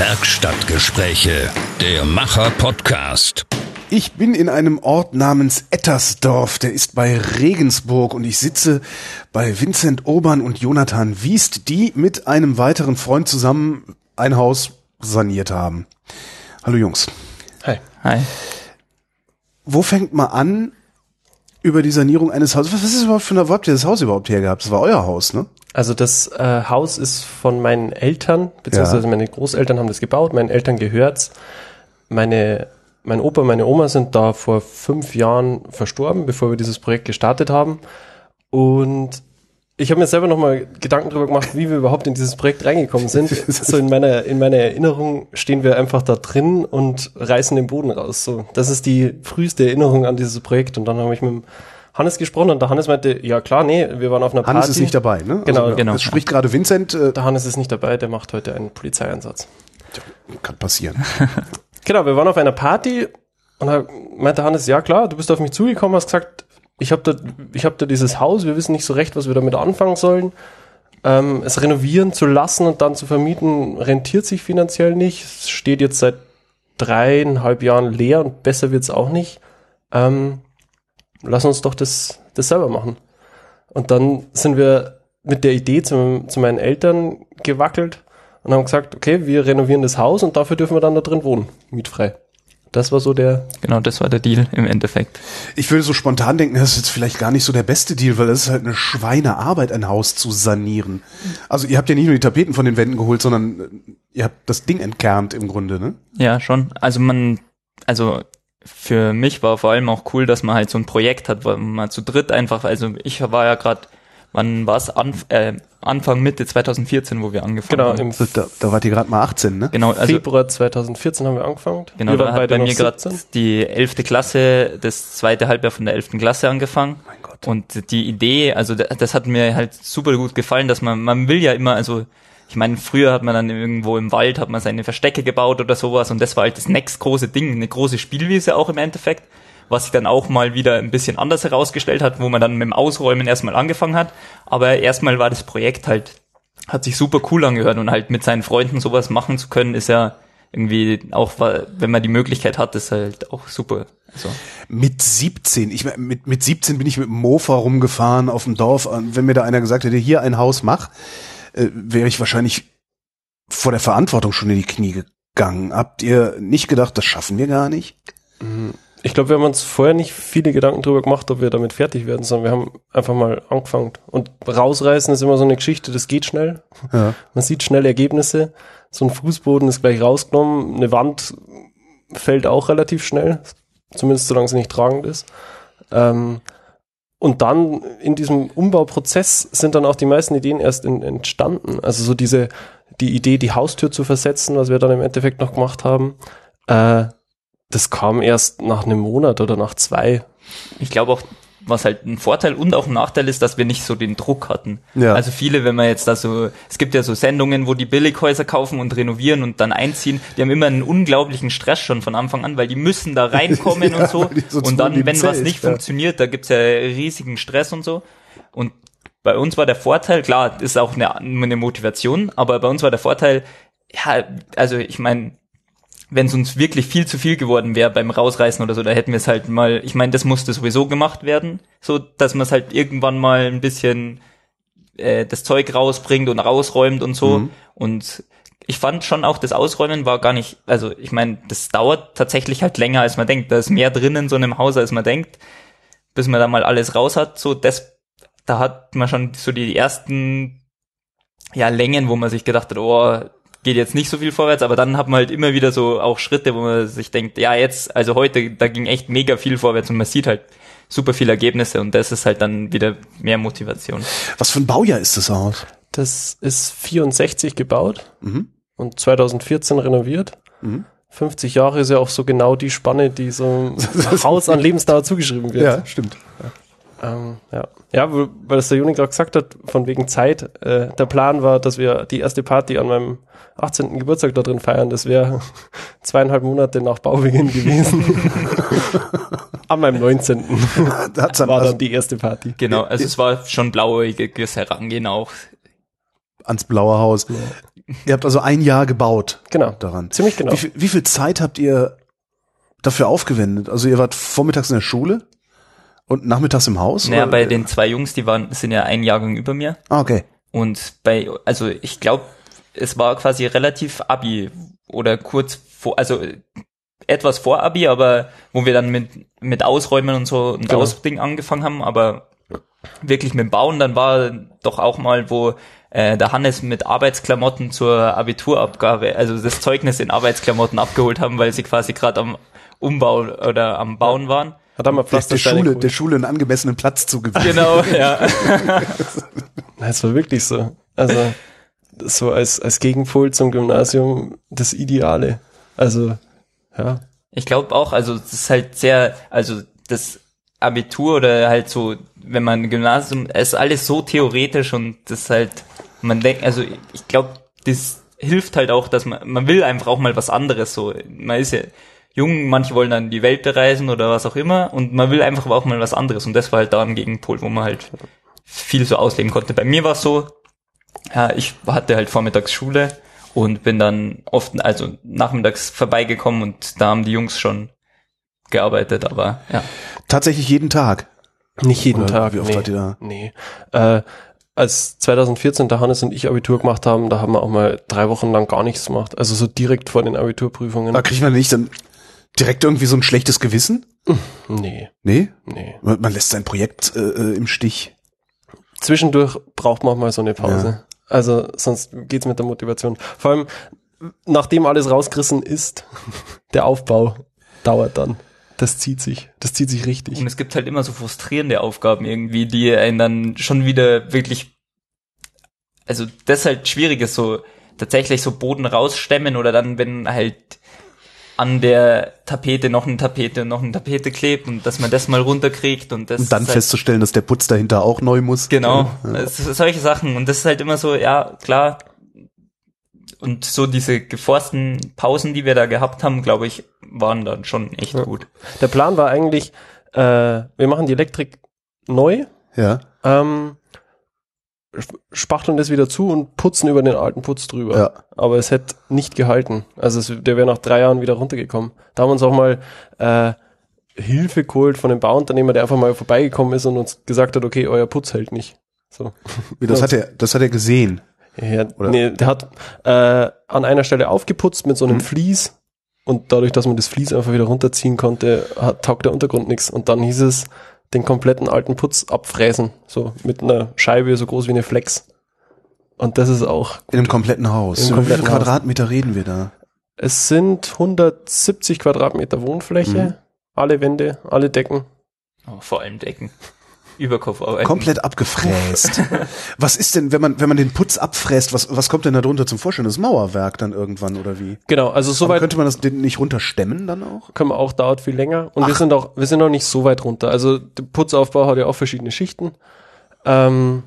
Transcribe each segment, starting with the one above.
Werkstattgespräche, der Macher-Podcast. Ich bin in einem Ort namens Ettersdorf, der ist bei Regensburg und ich sitze bei Vincent Urban und Jonathan Wiest, die mit einem weiteren Freund zusammen ein Haus saniert haben. Hallo Jungs. Hi. Hi. Wo fängt man an über die Sanierung eines Hauses? Was ist überhaupt für eine, wo habt ihr das Haus überhaupt hergehabt? Das war euer Haus, ne? Also das äh, Haus ist von meinen Eltern, beziehungsweise Ja. meine Großeltern haben das gebaut, meinen Eltern gehört's. Meine, mein Opa, meine Oma sind da vor fünf Jahren verstorben, bevor wir dieses Projekt gestartet haben. Und ich habe mir selber nochmal Gedanken darüber gemacht, wie wir überhaupt in dieses Projekt reingekommen sind. so in meiner, in meiner Erinnerung stehen wir einfach da drin und reißen den Boden raus. So, das ist die früheste Erinnerung an dieses Projekt. Und dann habe ich mit dem Hannes gesprochen und der Hannes meinte, ja klar, nee, wir waren auf einer Hannes Party. ist nicht dabei, ne? Genau, also, genau. Es spricht gerade Vincent, äh, Der Hannes ist nicht dabei, der macht heute einen Polizeieinsatz. kann passieren. Genau, wir waren auf einer Party und da meinte Hannes, ja klar, du bist auf mich zugekommen, hast gesagt, ich habe da, ich hab da dieses Haus, wir wissen nicht so recht, was wir damit anfangen sollen. Ähm, es renovieren zu lassen und dann zu vermieten, rentiert sich finanziell nicht. Es steht jetzt seit dreieinhalb Jahren leer und besser wird's auch nicht. Ähm, lass uns doch das, das selber machen. Und dann sind wir mit der Idee zu, zu meinen Eltern gewackelt und haben gesagt, okay, wir renovieren das Haus und dafür dürfen wir dann da drin wohnen, mietfrei. Das war so der, Genau, das war der Deal im Endeffekt. Ich würde so spontan denken, das ist jetzt vielleicht gar nicht so der beste Deal, weil das ist halt eine Schweinearbeit, ein Haus zu sanieren. Also ihr habt ja nicht nur die Tapeten von den Wänden geholt, sondern äh, ihr habt das Ding entkernt im Grunde, ne? Ja, schon. Also man, also für mich war vor allem auch cool, dass man halt so ein Projekt hat, weil man zu dritt einfach, also ich war ja gerade, wann war es? Anf äh, Anfang, Mitte 2014, wo wir angefangen genau, haben. Also da, da wart ihr gerade mal 18, ne? Genau, also Februar 2014 haben wir angefangen. Genau, wir da hat bei mir gerade 17. die elfte Klasse, das zweite Halbjahr von der elften Klasse angefangen. Mein Gott. Und die Idee, also da- das hat mir halt super gut gefallen, dass man, man will ja immer, also ich meine, früher hat man dann irgendwo im Wald, hat man seine Verstecke gebaut oder sowas und das war halt das nächst große Ding, eine große Spielwiese auch im Endeffekt, was sich dann auch mal wieder ein bisschen anders herausgestellt hat, wo man dann mit dem Ausräumen erstmal angefangen hat. Aber erstmal war das Projekt halt, hat sich super cool angehört und halt mit seinen Freunden sowas machen zu können, ist ja irgendwie auch, wenn man die Möglichkeit hat, ist halt auch super. Also, Mit 17, ich mein, mit, mit 17 bin ich mit dem Mofa rumgefahren auf dem Dorf. Wenn mir da einer gesagt hätte, hier ein Haus mach, äh, wäre ich wahrscheinlich vor der Verantwortung schon in die Knie gegangen. Habt ihr nicht gedacht, das schaffen wir gar nicht? Ich glaube, wir haben uns vorher nicht viele Gedanken darüber gemacht, ob wir damit fertig werden, sondern wir haben einfach mal angefangen. Und rausreißen ist immer so eine Geschichte, das geht schnell. Ja. Man sieht schnell Ergebnisse. So ein Fußboden ist gleich rausgenommen. Eine Wand fällt auch relativ schnell. Zumindest solange sie nicht tragend ist. Ähm, und dann in diesem Umbauprozess sind dann auch die meisten Ideen erst in, entstanden. Also so diese, die Idee, die Haustür zu versetzen, was wir dann im Endeffekt noch gemacht haben, äh, das kam erst nach einem Monat oder nach zwei. ich glaube auch, was halt ein Vorteil und auch ein Nachteil ist, dass wir nicht so den Druck hatten. Ja. Also viele, wenn man jetzt da so, es gibt ja so Sendungen, wo die Billighäuser kaufen und renovieren und dann einziehen, die haben immer einen unglaublichen Stress schon von Anfang an, weil die müssen da reinkommen Ja, und so. so und dann, wenn was nicht ja. funktioniert, da gibt's ja riesigen Stress und so. Und bei uns war der Vorteil, klar, ist auch eine, eine Motivation, aber bei uns war der Vorteil, ja, also ich meine, wenn es uns wirklich viel zu viel geworden wäre beim Rausreißen oder so, da hätten wir es halt mal, ich meine, das musste sowieso gemacht werden, so dass man es halt irgendwann mal ein bisschen äh, das Zeug rausbringt und rausräumt und so. Mhm. Und ich fand schon auch, das Ausräumen war gar nicht, also ich meine, das dauert tatsächlich halt länger, als man denkt. Da ist mehr drin in so einem Haus, als man denkt, bis man da mal alles raus hat. So, das, da hat man schon so die ersten ja, Längen, wo man sich gedacht hat, oh, geht jetzt nicht so viel vorwärts, aber dann hat man halt immer wieder so auch Schritte, wo man sich denkt, ja, jetzt, also heute, da ging echt mega viel vorwärts und man sieht halt super viele Ergebnisse und das ist halt dann wieder mehr Motivation. Was für ein Baujahr ist das Haus? Das ist 64 gebaut Mhm. und 2014 renoviert. Mhm. 50 Jahre ist ja auch so genau die Spanne, die so einem Haus an Lebensdauer zugeschrieben wird. Ja, stimmt. Ähm, ja. ja, weil das der Juni gerade gesagt hat, von wegen Zeit. Äh, der Plan war, dass wir die erste Party an meinem 18. Geburtstag da drin feiern. Das wäre zweieinhalb Monate nach Baubeginn gewesen. an meinem 19. Da hat's dann war also dann die erste Party. Genau, also es war schon blauäugiges Herangehen auch. ans blaue Haus. Ihr habt also ein Jahr gebaut Genau. daran. Ziemlich genau. Wie, wie viel Zeit habt ihr dafür aufgewendet? Also ihr wart vormittags in der Schule und nachmittags im Haus? Naja, oder? bei den zwei Jungs, die waren, sind ja ein Jahrgang über mir. Ah, okay. Und bei, also ich glaube, es war quasi relativ Abi oder kurz vor, also etwas vor Abi, aber wo wir dann mit, mit Ausräumen und so ein Genau. Ausding angefangen haben, aber wirklich mit dem Bauen, dann war doch auch mal, wo äh, der Hannes mit Arbeitsklamotten zur Abiturabgabe, also das Zeugnis in Arbeitsklamotten abgeholt haben, weil sie quasi gerade am Umbau oder am Bauen waren. Hat er mal Der, der, Pflastersteine Schule, der Schule einen angemessenen Platz zugewiesen. Genau, ja. Es war wirklich so. Also so als, als Gegenpol zum Gymnasium das Ideale. Also, ja. Ich glaube auch, also das ist halt sehr, also das Abitur oder halt so, wenn man Gymnasium, es ist alles so theoretisch und das ist halt, man denkt, also ich glaube, das hilft halt auch, dass man, man will einfach auch mal was anderes so. Man ist ja jung, manche wollen dann die Welt bereisen oder was auch immer und man will einfach aber auch mal was anderes und das war halt da ein Gegenpol, wo man halt viel so ausleben konnte. Bei mir war es so, ja, ich hatte halt vormittags Schule und bin dann oft, also nachmittags vorbeigekommen und da haben die Jungs schon gearbeitet, aber ja. Tatsächlich jeden Tag. Nicht jeden Oder Tag. wie oft nee. wart ihr da? Nee. Äh, als 2014 der Hannes und ich Abitur gemacht haben, da haben wir auch mal drei Wochen lang gar nichts gemacht. Also so direkt vor den Abiturprüfungen. Da kriegt man nicht dann direkt irgendwie so ein schlechtes Gewissen? Nee, Nee? nee. Man, man lässt sein Projekt äh, äh, im Stich. Zwischendurch braucht man auch mal so eine Pause. Also sonst geht's mit der Motivation. Vor allem, nachdem alles rausgerissen ist, der Aufbau dauert dann. Das zieht sich. Das zieht sich richtig. Und es gibt halt immer so frustrierende Aufgaben irgendwie, die einen dann schon wieder wirklich, also das halt schwierig ist, so tatsächlich so Boden rausstemmen oder dann, wenn halt an der Tapete noch eine Tapete, noch eine Tapete klebt und dass man das mal runterkriegt und das Und dann halt, festzustellen, dass der Putz dahinter auch neu muss. Genau, Ja. solche Sachen. Und das ist halt immer so, ja, klar. Und so diese geforsten Pausen, die wir da gehabt haben, glaube ich, waren dann schon echt Ja. gut. Der Plan war eigentlich, äh, wir machen die Elektrik neu, Ja. ähm, spachteln das wieder zu und putzen über den alten Putz drüber. Ja. Aber es hätte nicht gehalten. Also es, der wäre nach drei Jahren wieder runtergekommen. Da haben wir uns auch mal äh, Hilfe geholt von dem Bauunternehmer, der einfach mal vorbeigekommen ist und uns gesagt hat, okay, euer Putz hält nicht. So. Wie, Das hat er, das hat er gesehen. Ja, Oder? nee, der hat äh, an einer Stelle aufgeputzt mit so einem Mhm. Vlies und dadurch, dass man das Vlies einfach wieder runterziehen konnte, hat, taugt der Untergrund nichts. Und dann hieß es, den kompletten alten Putz abfräsen, so mit einer Scheibe so groß wie eine Flex. Und das ist auch, In einem kompletten Haus. In einem wie viele Haus. Quadratmeter reden wir da? es sind 170 Quadratmeter Wohnfläche, Mhm. alle Wände, alle Decken. Aber vor allem Decken. Überkopf arbeiten. Komplett abgefräst. was ist denn, wenn man, wenn man den Putz abfräst, was, was kommt denn da drunter zum Vorstellen? Das Mauerwerk dann irgendwann oder wie? Genau, also Aber soweit könnte man das nicht runterstemmen dann auch? können wir auch, dauert viel länger. Und wir Ach. sind auch, wir sind auch nicht so weit runter. Also der Putzaufbau hat ja auch verschiedene Schichten. Ähm,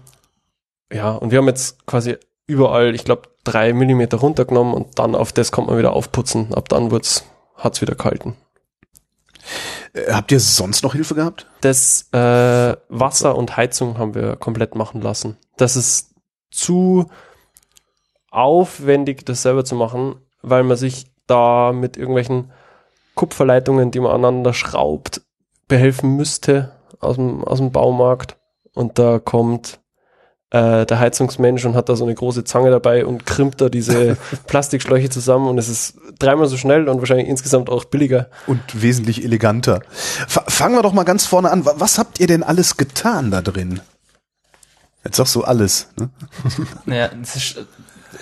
ja, und wir haben jetzt quasi überall, ich glaube, drei Millimeter runtergenommen und dann auf das kommt man wieder aufputzen. Ab dann wird's, hat's wieder gehalten. Äh, habt ihr sonst noch Hilfe gehabt? Das äh, Wasser und Heizung haben wir komplett machen lassen. Das ist zu aufwendig, das selber zu machen, weil man sich da mit irgendwelchen Kupferleitungen, die man aneinander schraubt, behelfen müsste aus dem, aus dem Baumarkt. Und da kommt äh, der Heizungsmensch und hat da so eine große Zange dabei und krimmt da diese Plastikschläuche zusammen und es ist dreimal so schnell und wahrscheinlich insgesamt auch billiger. Und wesentlich eleganter. F fangen wir doch mal ganz vorne an. Wa- Was habt ihr denn alles getan da drin? Jetzt sagst du alles. Ne? Ja, das ist,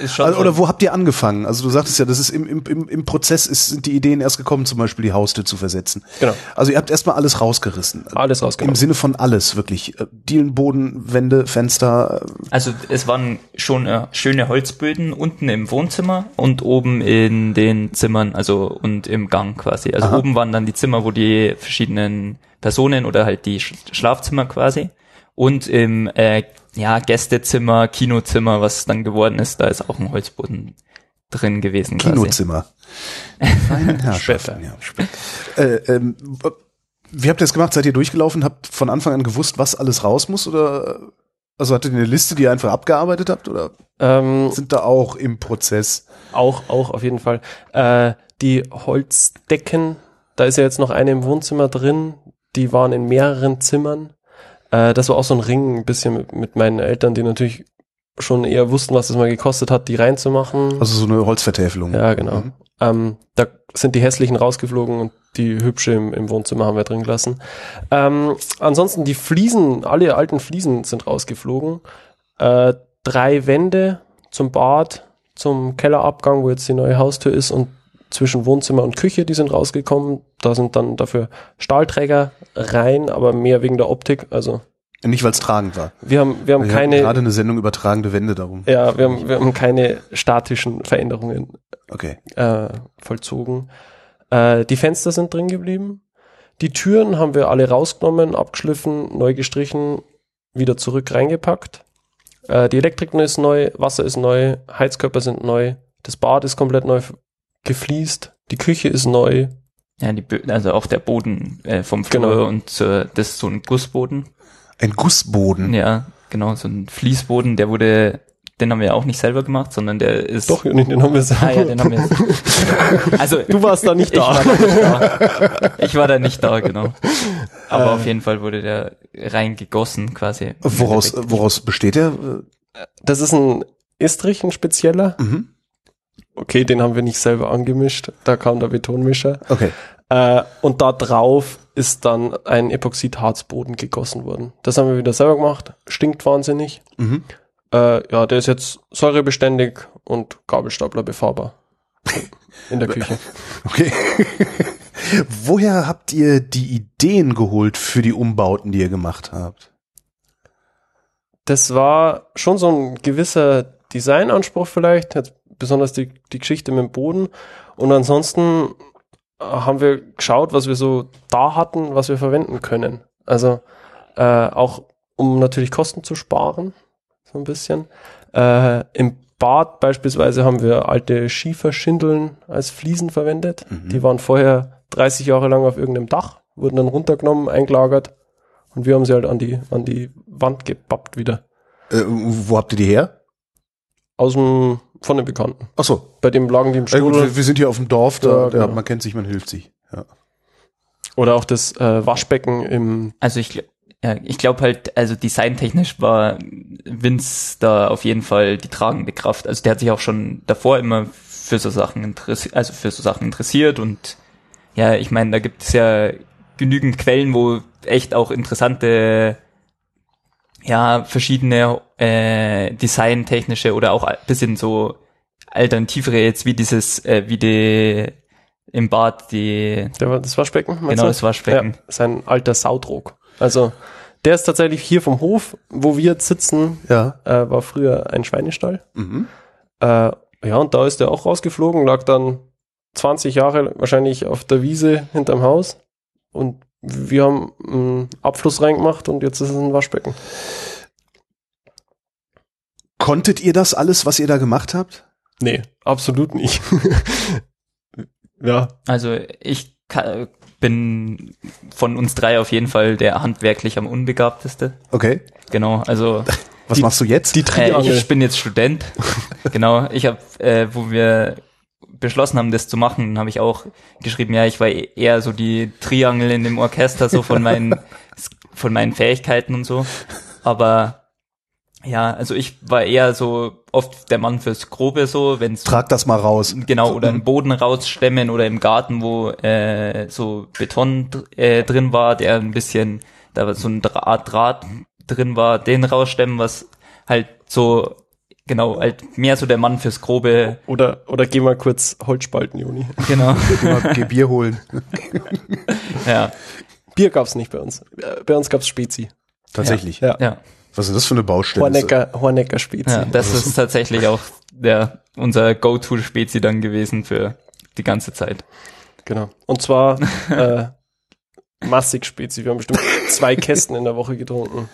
ist schon Also, so. oder wo habt ihr angefangen? Also du sagtest ja, das ist im, im, im, im Prozess ist, sind die Ideen erst gekommen, zum Beispiel die Haustür zu versetzen. Genau. Also ihr habt erstmal alles rausgerissen. Alles Im rausgenommen. Sinne von alles, wirklich. Äh, Dielenboden, Wände, Fenster. äh, Also es waren schon äh, schöne Holzböden unten im Wohnzimmer und oben in den Zimmern, also und im Gang quasi. Also Aha. oben waren dann die Zimmer, wo die verschiedenen Personen oder halt die Sch Schlafzimmer quasi. Und im äh, ja, Gästezimmer, Kinozimmer, was dann geworden ist, da ist auch ein Holzboden drin gewesen. Kinozimmer. Feinen Herrschaften, ja. Äh, ähm, wie habt ihr das gemacht? Seid ihr durchgelaufen? Habt von Anfang an gewusst, was alles raus muss? Oder Also hattet ihr eine Liste, die ihr einfach abgearbeitet habt oder Ähm, sind da auch im Prozess? Auch, auch auf jeden Fall. Äh, die Holzdecken, da ist ja jetzt noch eine im Wohnzimmer drin, die waren in mehreren Zimmern. Äh, das war auch so ein Ring, ein bisschen mit, mit meinen Eltern, die natürlich schon eher wussten, was es mal gekostet hat, die reinzumachen. Also so eine Holzvertäfelung. ja, genau. Mhm. Ähm, da sind die hässlichen rausgeflogen und die hübsche im, im Wohnzimmer haben wir drin gelassen. Ähm, ansonsten die Fliesen, alle alten Fliesen sind rausgeflogen. Äh, drei Wände zum Bad, zum Kellerabgang, wo jetzt die neue Haustür ist und zwischen Wohnzimmer und Küche, die sind rausgekommen. Da sind dann dafür Stahlträger rein, aber mehr wegen der Optik. Also Nicht, weil es tragend war. wir haben, wir haben Wir keine, gerade eine Sendung über tragende Wände darum. ja, wir haben, wir haben keine statischen Veränderungen Okay. äh, vollzogen. Äh, die Fenster sind drin geblieben. Die Türen haben wir alle rausgenommen, abgeschliffen, neu gestrichen, wieder zurück reingepackt. Äh, die Elektrik ist neu, Wasser ist neu, Heizkörper sind neu, das Bad ist komplett neu gefliest, die Küche ist neu. Ja, die, Bö- also auch der Boden äh, vom Flur Genau. und äh, das ist so ein Gussboden. Ein Gussboden. Ja, genau, so ein Fließboden, der wurde, den haben wir auch nicht selber gemacht, sondern der ist. Doch, den den haben wir selber. Ah ja, den haben wir. Also Du warst da nicht ich da. war da nicht da. Ich war da nicht da, genau. Aber Äh. auf jeden Fall wurde der reingegossen quasi. Woraus, woraus besteht der? Das ist ein Estrich, ein spezieller. Mhm. Okay, den haben wir nicht selber angemischt. Da kam der Betonmischer. Okay. Äh, und da drauf ist dann ein Epoxidharzboden gegossen worden. Das haben wir wieder selber gemacht. Stinkt wahnsinnig. Mhm. Äh, ja, der ist jetzt säurebeständig und Gabelstapler befahrbar. In der Küche. Okay. Woher habt ihr die Ideen geholt für die Umbauten, die ihr gemacht habt? Das war schon so ein gewisser Designanspruch vielleicht, jetzt besonders die, die Geschichte mit dem Boden. Und ansonsten äh, haben wir geschaut, was wir so da hatten, was wir verwenden können. Also äh, auch um natürlich Kosten zu sparen, so ein bisschen. Äh, Im Bad beispielsweise haben wir alte Schieferschindeln als Fliesen verwendet. Die waren vorher 30 Jahre lang auf irgendeinem Dach, wurden dann runtergenommen, eingelagert und wir haben sie halt an die, an die Wand gepappt wieder. Äh, wo habt ihr die her? Aus dem, von den Bekannten. Ach so. Bei dem lagen die im Ja, gut, wir, sind hier auf dem Dorf, da, Ja, da genau. man kennt sich, man hilft sich. Ja. Oder auch das äh, Waschbecken im, Also ich, ja, ich glaube halt, also designtechnisch war Vince da auf jeden Fall die tragende Kraft. Also der hat sich auch schon davor immer für so Sachen interessiert, also für so Sachen interessiert und ja, ich meine, da gibt es ja genügend Quellen, wo echt auch interessante, ja, verschiedene äh, designtechnische oder auch ein bisschen so alternativere jetzt wie dieses, äh, wie die im Bad die der, war- das Waschbecken. Genau, du? das Waschbecken. Ja, ist ein alter Saudruck. Also der ist tatsächlich hier vom Hof, wo wir jetzt sitzen, Ja. äh, war früher ein Schweinestall. Mhm. Äh, ja, und da ist der auch rausgeflogen, lag dann 20 Jahre wahrscheinlich auf der Wiese hinterm Haus. Und wir haben einen Abfluss reingemacht und jetzt ist es ein Waschbecken. Konntet ihr das alles, was ihr da gemacht habt? Nee, absolut nicht. ja, Also ich bin von uns drei auf jeden Fall der handwerklich am unbegabteste. Okay. Genau, also Was Die- machst du jetzt? die äh, Triangel. ich bin jetzt Student. genau, ich habe, äh, wo wir beschlossen haben, das zu machen, habe ich auch geschrieben, ja, ich war eher so die Triangel in dem Orchester, so von meinen von meinen Fähigkeiten und so. Aber ja, also ich war eher so oft der Mann fürs Grobe so, wenn es Trag das mal raus. Genau, oder im Boden rausstemmen oder im Garten, wo äh, so Beton äh, drin war, der ein bisschen, da war so ein Draht, Draht drin war, den rausstemmen, was halt so, genau, halt mehr so der Mann fürs Grobe, oder, oder geh mal kurz Holzspalten, Juni. genau, Geh Bier holen. ja, Bier gab's nicht bei uns. Bei uns gab's Spezi. Tatsächlich. Ja. ja, Was ist das für eine Baustelle? Hornecker, Hornecker Spezi. ja, das ist tatsächlich auch der, unser Go-To-Spezi dann gewesen für die ganze Zeit. Genau. Und zwar äh, massig Spezi. Wir haben bestimmt zwei Kästen in der Woche getrunken.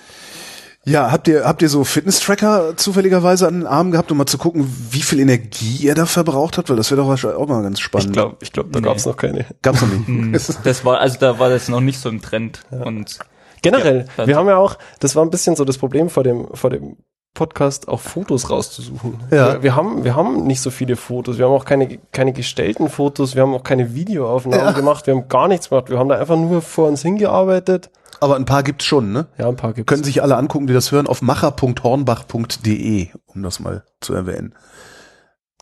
Ja, habt ihr, habt ihr so Fitness-Tracker zufälligerweise an den Armen gehabt, um mal zu gucken, wie viel Energie ihr da verbraucht habt? Weil das wäre doch wahrscheinlich auch mal ganz spannend. Ich glaube, ich glaub, da Nee. gab's noch keine. Gab's noch nicht. Hm, Das war, also da war das noch nicht so im Trend und Generell, Ja, wir haben ja auch, das war ein bisschen so das Problem vor dem, vor dem Podcast, auch Fotos rauszusuchen. Ja. Wir, wir haben, wir haben nicht so viele Fotos. Wir haben auch keine, keine gestellten Fotos. Wir haben auch keine Videoaufnahmen Ja. gemacht. Wir haben gar nichts gemacht. Wir haben da einfach nur vor uns hingearbeitet. Aber ein paar gibt's schon, ne? Ja, ein paar gibt's. Können sich alle angucken, die das hören, auf macher.hornbach.de, um das mal zu erwähnen.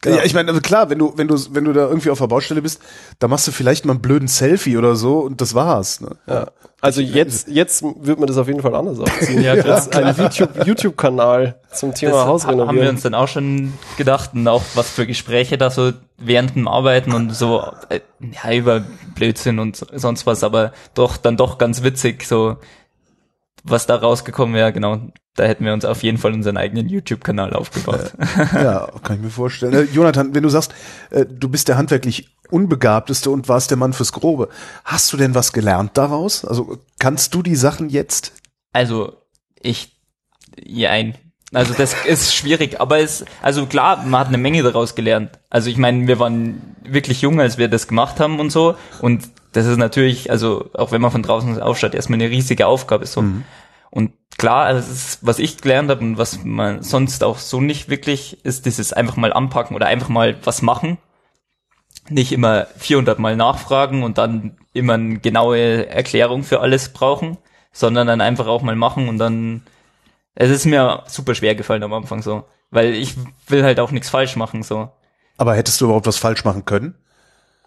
Ja, ich meine, also klar, wenn du, wenn du, wenn du da irgendwie auf der Baustelle bist, da machst du vielleicht mal einen blöden Selfie oder so und das war's. Ne? Ja. Also jetzt, jetzt wird man das auf jeden Fall anders aufziehen. Ja. Jetzt ein YouTube, YouTube-Kanal zum Thema Das Haus haben wir uns dann auch schon gedacht und auch was für Gespräche da so während dem Arbeiten und so äh, ja über Blödsinn und so- sonst was, aber doch dann doch ganz witzig so was da rausgekommen wäre, genau. Da hätten wir uns auf jeden Fall unseren eigenen YouTube-Kanal aufgebaut. Ja, kann ich mir vorstellen. Äh, Jonathan, wenn du sagst, äh, du bist der handwerklich Unbegabteste und warst der Mann fürs Grobe, hast du denn was gelernt daraus? Also kannst du die Sachen jetzt? Also ich ja ein. Also das ist schwierig, aber es also klar, man hat eine Menge daraus gelernt. Also ich meine, wir waren wirklich jung, als wir das gemacht haben und so und das ist natürlich, also auch wenn man von draußen aufschaut, erstmal eine riesige Aufgabe so. Und klar, also ist, was ich gelernt habe und was man sonst auch so nicht wirklich ist, dieses einfach mal anpacken oder einfach mal was machen. Nicht immer 400 Mal nachfragen und dann immer eine genaue Erklärung für alles brauchen, sondern dann einfach auch mal machen und dann es ist mir super schwer gefallen am Anfang so, weil ich will halt auch nichts falsch machen so. Aber hättest du überhaupt was falsch machen können?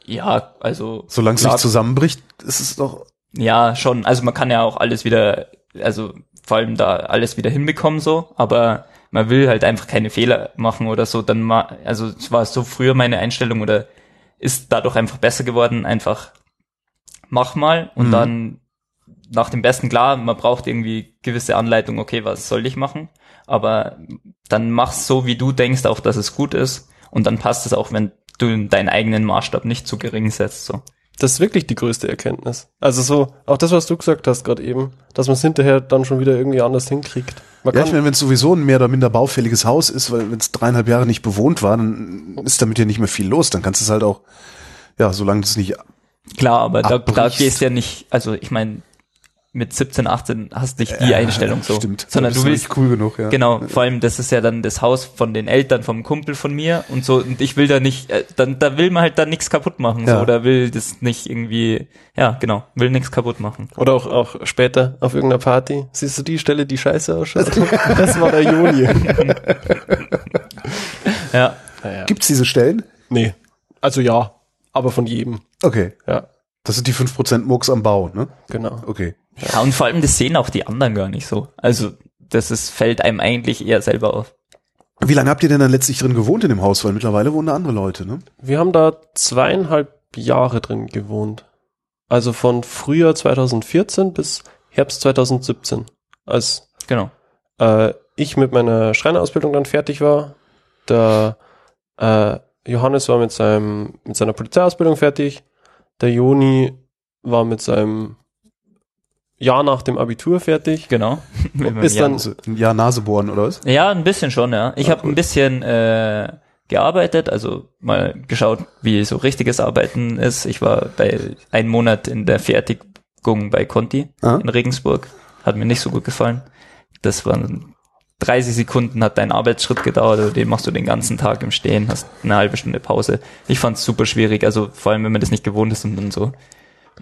Ja, also Solange es nicht zusammenbricht, ist es doch. Ja, schon. Also man kann ja auch alles wieder, also vor allem da alles wieder hinbekommen so, aber man will halt einfach keine Fehler machen oder so. Dann mal, also es war so früher meine Einstellung oder ist dadurch einfach besser geworden. Einfach mach mal und Mhm. dann nach dem Besten klar, man braucht irgendwie gewisse Anleitung. Okay, was soll ich machen? Aber dann mach's so, wie du denkst, auch dass es gut ist und dann passt es auch, wenn du deinen eigenen Maßstab nicht zu gering setzt. So. Das ist wirklich die größte Erkenntnis. Also so, auch das, was du gesagt hast gerade eben, dass man es hinterher dann schon wieder irgendwie anders hinkriegt. Man Ja, kann, ich meine, wenn es sowieso ein mehr oder minder baufälliges Haus ist, weil wenn es dreieinhalb Jahre nicht bewohnt war, dann ist damit ja nicht mehr viel los. Dann kannst du es halt auch, ja, solange es nicht Klar, aber da, da gehst ja nicht, also ich meine, mit 17, 18 hast nicht die Einstellung so. Stimmt. Sondern Da du willst, nicht cool genug, ja. genau, vor allem das ist ja dann das Haus von den Eltern, vom Kumpel von mir und so, und ich will da nicht, äh, dann, da will man halt dann nichts kaputt machen, Ja. so, oder will das nicht irgendwie, ja, genau, will nichts kaputt machen. oder auch, auch später auf irgendeiner Party. Siehst du die Stelle, die scheiße ausschaut? das war der Juni. Ja, Gibt's diese Stellen? Nee. Also ja, aber von jedem. Okay. Ja, Das sind die 5% Murks am Bau, ne? genau. Okay. Ja, und vor allem das sehen auch die anderen gar nicht so. Also, das ist, fällt einem eigentlich eher selber auf. Wie lange habt ihr denn dann letztlich drin gewohnt in dem Haus? Weil mittlerweile wohnen da andere Leute, ne? Wir haben da zweieinhalb Jahre drin gewohnt. Also von Frühjahr 2014 bis Herbst 2017. Als Genau. äh, ich mit meiner Schreinerausbildung dann fertig war, der äh, Johannes war mit seinem mit seiner Polizeiausbildung fertig, der Joni war mit seinem Jahr nach dem Abitur fertig. Genau. Ist Jahr- dann- Also, ja, Nase bohren, oder was? Ja, ein bisschen schon, ja. Ich habe ein bisschen äh, gearbeitet, also mal geschaut, wie so richtiges Arbeiten ist. Ich war bei einem Monat in der Fertigung bei Conti Ah. in Regensburg. Hat mir nicht so gut gefallen. Das waren 30 Sekunden hat dein Arbeitsschritt gedauert, also den machst du den ganzen Tag im Stehen, hast eine halbe Stunde Pause. Ich fand's super schwierig, also vor allem, wenn man das nicht gewohnt ist und dann so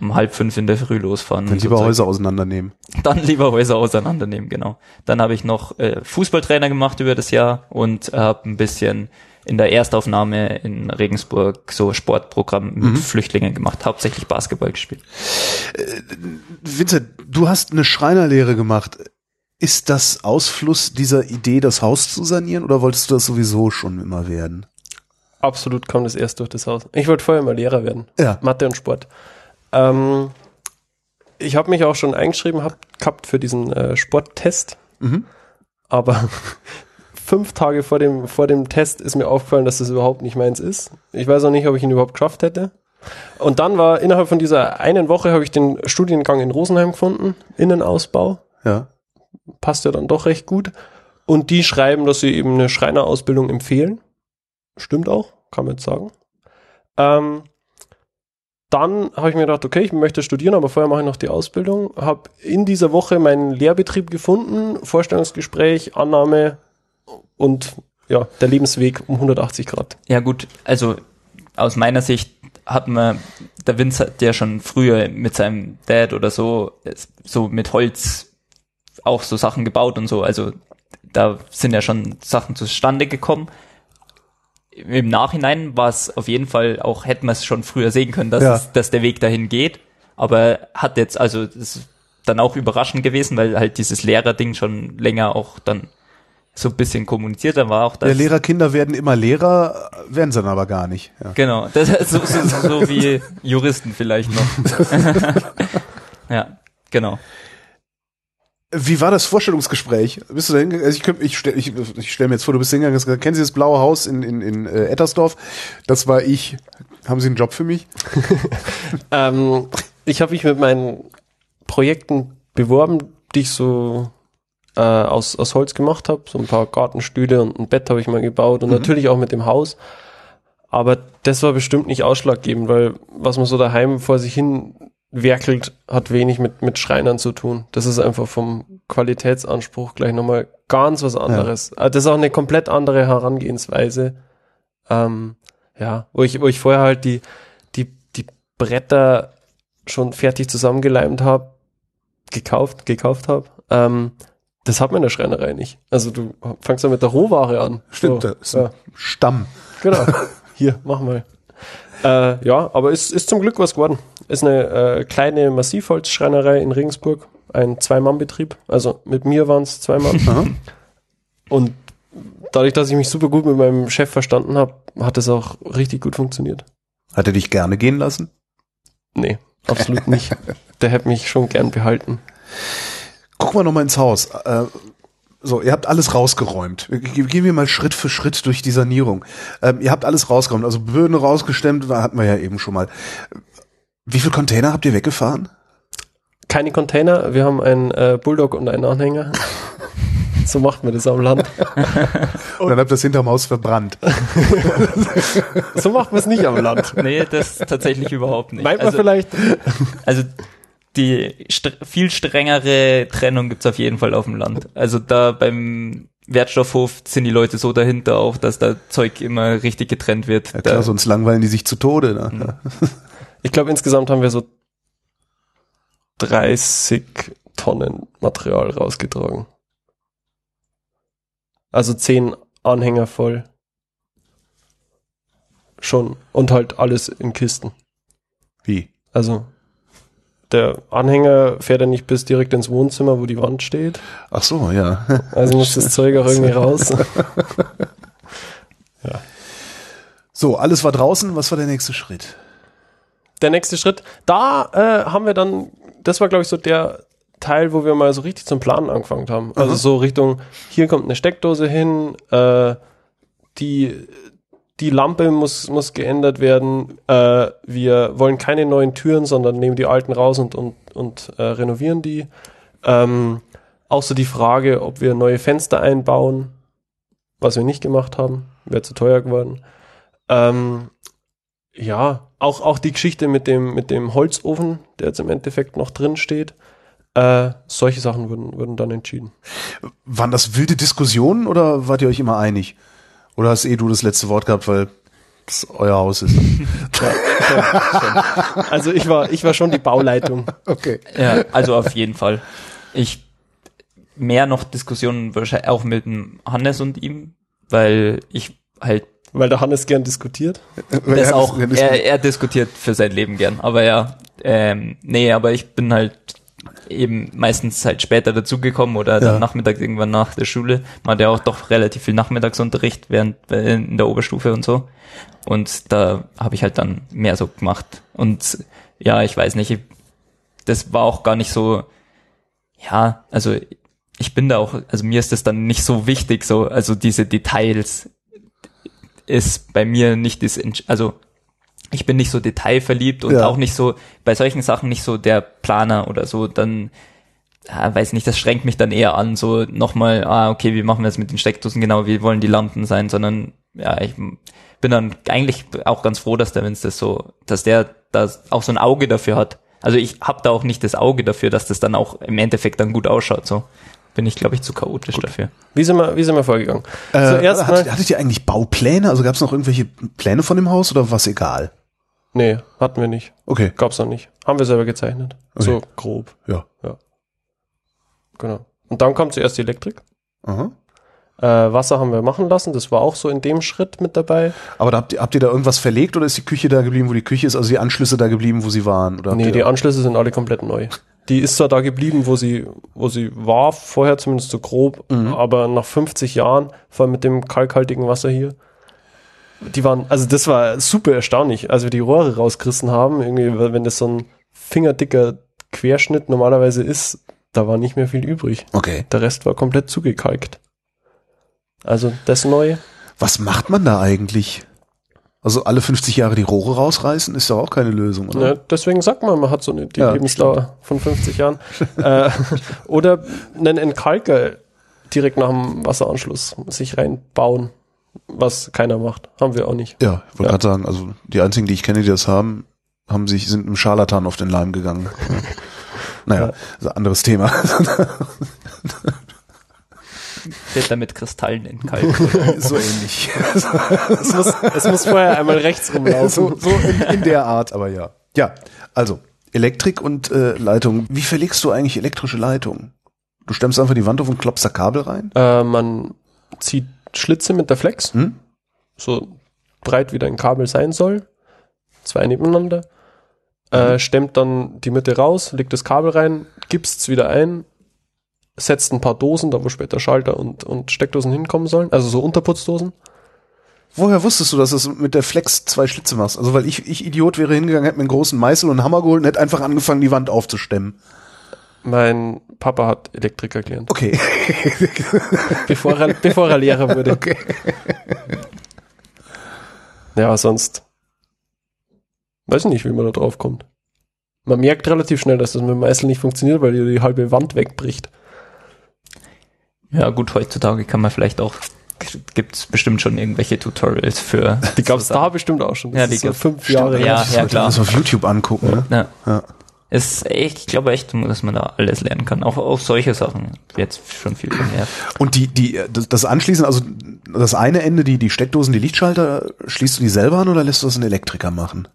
um halb fünf in der Früh losfahren. Dann lieber. Häuser auseinandernehmen. Dann lieber Häuser auseinandernehmen, genau. Dann habe ich noch äh, Fußballtrainer gemacht über das Jahr und habe ein bisschen in der Erstaufnahme in Regensburg so Sportprogramm mit Flüchtlingen gemacht, hauptsächlich Basketball gespielt. Vincent, du hast eine Schreinerlehre gemacht. Ist das Ausfluss dieser Idee, das Haus zu sanieren, oder wolltest du das sowieso schon immer werden? Absolut kam das erst durch das Haus. Ich wollte vorher mal Lehrer werden. Ja. Mathe und Sport. Ähm, ich habe mich auch schon eingeschrieben hab, gehabt für diesen äh, Sporttest. Mhm. Aber fünf Tage vor dem, vor dem Test ist mir aufgefallen, dass das überhaupt nicht meins ist. Ich weiß auch nicht, ob ich ihn überhaupt geschafft hätte. Und dann war innerhalb von dieser einen Woche habe ich den Studiengang in Rosenheim gefunden, Innenausbau. Ja. Passt ja dann doch recht gut. Und die schreiben, dass sie eben eine Schreinerausbildung empfehlen. Stimmt auch, kann man jetzt sagen. Ähm, dann habe ich mir gedacht, okay, ich möchte studieren, aber vorher mache ich noch die Ausbildung. Habe in dieser Woche meinen Lehrbetrieb gefunden, Vorstellungsgespräch, Annahme und ja, der Lebensweg um 180 Grad. Ja gut, also aus meiner Sicht hat man, der Vince hat ja schon früher mit seinem Dad oder so, so mit Holz auch so Sachen gebaut und so. Also da sind ja schon Sachen zustande gekommen. Im Nachhinein war es auf jeden Fall auch, hätten wir es schon früher sehen können, dass, Ja. es, dass der Weg dahin geht. Aber hat jetzt, also ist dann auch überraschend gewesen, weil halt dieses Lehrerding schon länger auch dann so ein bisschen kommuniziert, da war auch das. Der Lehrerkinder werden immer Lehrer, werden sie dann aber gar nicht. Ja. Genau, das ist so, so, so wie Juristen vielleicht noch. ja, genau. Wie war das Vorstellungsgespräch? Bist du da hingegangen? Also ich, ich stelle ich, stell mir jetzt vor, du bist hingegangen, hast gesagt, kennen Sie das blaue Haus in, in, in äh, Ettersdorf? Das war ich. Haben Sie einen Job für mich? Ähm, ich habe mich mit meinen Projekten beworben, die ich so äh, aus, aus Holz gemacht habe. So ein paar Gartenstühle und ein Bett habe ich mal gebaut und natürlich auch mit dem Haus. Aber das war bestimmt nicht ausschlaggebend, weil was man so daheim vor sich hin werkelt, hat wenig mit, mit Schreinern zu tun. Das ist einfach vom Qualitätsanspruch gleich nochmal ganz was anderes. Äh, Das ist auch eine komplett andere Herangehensweise. Ähm, ja, wo ich, wo ich vorher halt die, die, die Bretter schon fertig zusammengeleimt habe, gekauft, gekauft habe. Ähm, das hat man in der Schreinerei nicht. Also du fangst ja mit der Rohware an. Stimmt, So, das ist ja. ein Stamm. Genau. Hier, mach mal. Äh, ja, aber ist, ist zum Glück was geworden. Ist eine äh, kleine Massivholzschreinerei in Regensburg. Ein Zwei-Mann-Betrieb. Also mit mir waren es zwei Mann. Und dadurch, dass ich mich super gut mit meinem Chef verstanden habe, hat es auch richtig gut funktioniert. Hat er dich gerne gehen lassen? Nee, absolut nicht. Der hätte mich schon gern behalten. Gucken wir noch mal ins Haus. Äh, so, ihr habt alles rausgeräumt. Ge- Gehen wir mal Schritt für Schritt durch die Sanierung. Ähm, ihr habt alles rausgeräumt, also Böden rausgestemmt, da hatten wir ja eben schon mal. Wie viele Container habt ihr weggefahren? Keine Container, wir haben einen äh, Bulldog und einen Anhänger. so macht man das am Land. Und dann habt ihr das hinterm Haus verbrannt. So macht man es nicht am Land. Nee, das tatsächlich überhaupt nicht. Meint man also, vielleicht, also die str viel strengere Trennung gibt's auf jeden Fall auf dem Land. Also da beim Wertstoffhof sind die Leute so dahinter auch, dass da Zeug immer richtig getrennt wird. Ja klar, da, sonst langweilen die sich zu Tode. Ne? Ich glaube, insgesamt haben wir so 30 Tonnen Material rausgetragen. Also 10 Anhänger voll. Schon. Und halt alles in Kisten. Wie? Also der Anhänger fährt ja nicht bis direkt ins Wohnzimmer, wo die Wand steht. Ach so, ja. Also muss das Zeug auch irgendwie raus. So, alles war draußen. Was war der nächste Schritt? Der nächste Schritt, da äh, haben wir dann, das war glaube ich so der Teil, wo wir mal so richtig zum Planen angefangen haben. Also Aha. so Richtung, hier kommt eine Steckdose hin, äh, die, die Lampe muss, muss geändert werden, äh, wir wollen keine neuen Türen, sondern nehmen die alten raus und, und, und äh, renovieren die. Ähm, so die Frage, ob wir neue Fenster einbauen, was wir nicht gemacht haben, wäre zu teuer geworden. Ähm, ja, auch, auch die Geschichte mit dem, mit dem Holzofen, der jetzt im Endeffekt noch drin steht. Äh, solche Sachen wurden, wurden dann entschieden. Waren das wilde Diskussionen oder wart ihr euch immer einig? Oder hast eh du das letzte Wort gehabt, weil es euer Haus ist? Also ich war, ich war schon die Bauleitung. okay. ja, also auf jeden Fall. Ich mehr noch Diskussionen wahrscheinlich auch mit dem Hannes und ihm, weil ich halt Weil der Hannes gern diskutiert. Weil das er- auch, er- er, er diskutiert für sein Leben gern, aber ja, ähm, nee, aber ich bin halt eben meistens halt später dazugekommen oder dann Ja. nachmittags irgendwann nach der Schule. Man hat ja auch doch relativ viel Nachmittagsunterricht während äh, in der Oberstufe und so. Und da habe ich halt dann mehr so gemacht. Und ja, ich weiß nicht, ich, das war auch gar nicht so, ja, also ich bin da auch, also mir ist das dann nicht so wichtig, so, also diese Details ist bei mir nicht das, also ich bin nicht so detailverliebt und Ja. auch nicht so, bei solchen Sachen nicht so der Planer oder so, dann, ja, weiß nicht, das schränkt mich dann eher an, so nochmal, ah, okay, wie machen wir das mit den Steckdosen genau, wie wollen die Lampen sein, sondern, ja, ich bin dann eigentlich auch ganz froh, dass der Vince das so, dass der da auch so ein Auge dafür hat. Also ich habe da auch nicht das Auge dafür, dass das dann auch im Endeffekt dann gut ausschaut. So bin ich, glaube ich, zu chaotisch dafür. Wie sind wir, wie sind wir vorgegangen? Äh, Zuerst mal, hattet, hattet ihr eigentlich Baupläne? Also gab es noch irgendwelche Pläne von dem Haus oder war es egal? nee, hatten wir nicht. Okay, Gab's noch nicht. Haben wir selber gezeichnet. So Okay. grob. ja. Genau. Und dann kam zuerst die Elektrik. Aha. Äh, Wasser haben wir machen lassen. Das war auch so in dem Schritt mit dabei. Aber da habt, ihr, habt ihr da irgendwas verlegt oder ist die Küche da geblieben, wo die Küche ist? Also die Anschlüsse da geblieben, wo sie waren? Oder habt Nee, ihr- die Anschlüsse sind alle komplett neu. Die ist zwar da geblieben, wo sie, wo sie war, vorher zumindest so grob, Mhm. aber nach 50 Jahren, vor allem mit dem kalkhaltigen Wasser hier, die waren, also das war super erstaunlich, als wir die Rohre rausgerissen haben, irgendwie, weil wenn das so ein fingerdicker Querschnitt normalerweise ist, da war nicht mehr viel übrig. Okay. Der Rest war komplett zugekalkt. Also das Neue. Was macht man da eigentlich? Also alle 50 Jahre die Rohre rausreißen, ist doch auch keine Lösung, oder? Ja, deswegen sagt man, man hat so eine die Ja, Lebensdauer von 50 Jahren. äh, oder einen Entkalker direkt nach dem Wasseranschluss sich reinbauen, was keiner macht. Haben wir auch nicht. Ja, ich wollte Ja. gerade sagen, also die einzigen, die ich kenne, die das haben, haben sich, sind einem Scharlatan auf den Leim gegangen. naja, Ja. das ist ein anderes Thema. Filter mit Kristallen in Kalk. so ähnlich. Es muss, es muss vorher einmal rechts rumlaufen. so so in, in der Art, aber ja. Ja, also Elektrik und äh, Leitung. Wie verlegst du eigentlich elektrische Leitungen? Du stemmst einfach die Wand auf und klopfst da Kabel rein? Äh, man zieht Schlitze mit der Flex, Hm? so breit wie dein Kabel sein soll. Zwei nebeneinander. Äh, stemmt dann die Mitte raus, legt das Kabel rein, gipst's wieder ein, setzt ein paar Dosen, da wo später Schalter und, und Steckdosen hinkommen sollen, also so Unterputzdosen. Woher wusstest du, dass du mit der Flex zwei Schlitze machst? Also weil ich, ich Idiot wäre hingegangen, hätte mir einen großen Meißel und einen Hammer geholt und hätte einfach angefangen, die Wand aufzustemmen. Mein Papa hat Elektriker gelernt, Okay. bevor er, bevor er Lehrer wurde. Okay. Ja, sonst weiß ich nicht, wie man da drauf kommt. Man merkt relativ schnell, dass das mit dem Meißel nicht funktioniert, weil dir die halbe Wand wegbricht. Ja, gut, heutzutage kann man vielleicht auch, gibt's bestimmt schon irgendwelche Tutorials für. Die gab es da bestimmt auch schon. Das Ja, die so gab's. fünf Jahre Ja, ja, Das klar. muss auf YouTube angucken, ne? Ja. Ja. Ist echt, ich glaube echt, dass man da alles lernen kann. Auch, auch solche Sachen. Jetzt schon viel mehr. Und die, die, das, das Anschließen, also das eine Ende, die, die Steckdosen, die Lichtschalter, schließt du die selber an oder lässt du das einen Elektriker machen?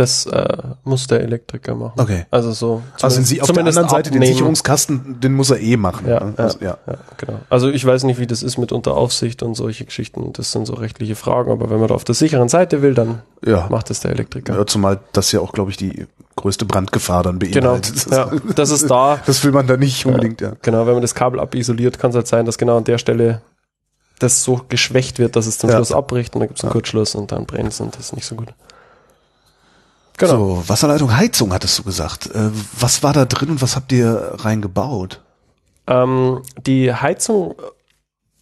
Das äh, muss der Elektriker machen. Okay. Also so. Also wenn sie auf der anderen Seite den abnehmen. Sicherungskasten, den muss er eh machen. Ja, ne? ja, Also, ja. ja, genau. Also ich weiß nicht, wie das ist mit Unteraufsicht und solche Geschichten. Das sind so rechtliche Fragen. Aber wenn man da auf der sicheren Seite will, dann Ja. macht es der Elektriker. Ja, zumal das ja auch, glaube ich, die größte Brandgefahr dann Genau. beinhaltet. Ja, das ist da. Das will man da nicht unbedingt, ja. Genau, wenn man das Kabel abisoliert, kann es halt sein, dass genau an der Stelle das so geschwächt wird, dass es zum Ja. Schluss abbricht und dann gibt es einen Kurzschluss und dann brennt es und das ist nicht so gut. Genau. So, Wasserleitung, Heizung hattest du gesagt. Äh, was war da drin und was habt ihr reingebaut? Ähm, die Heizung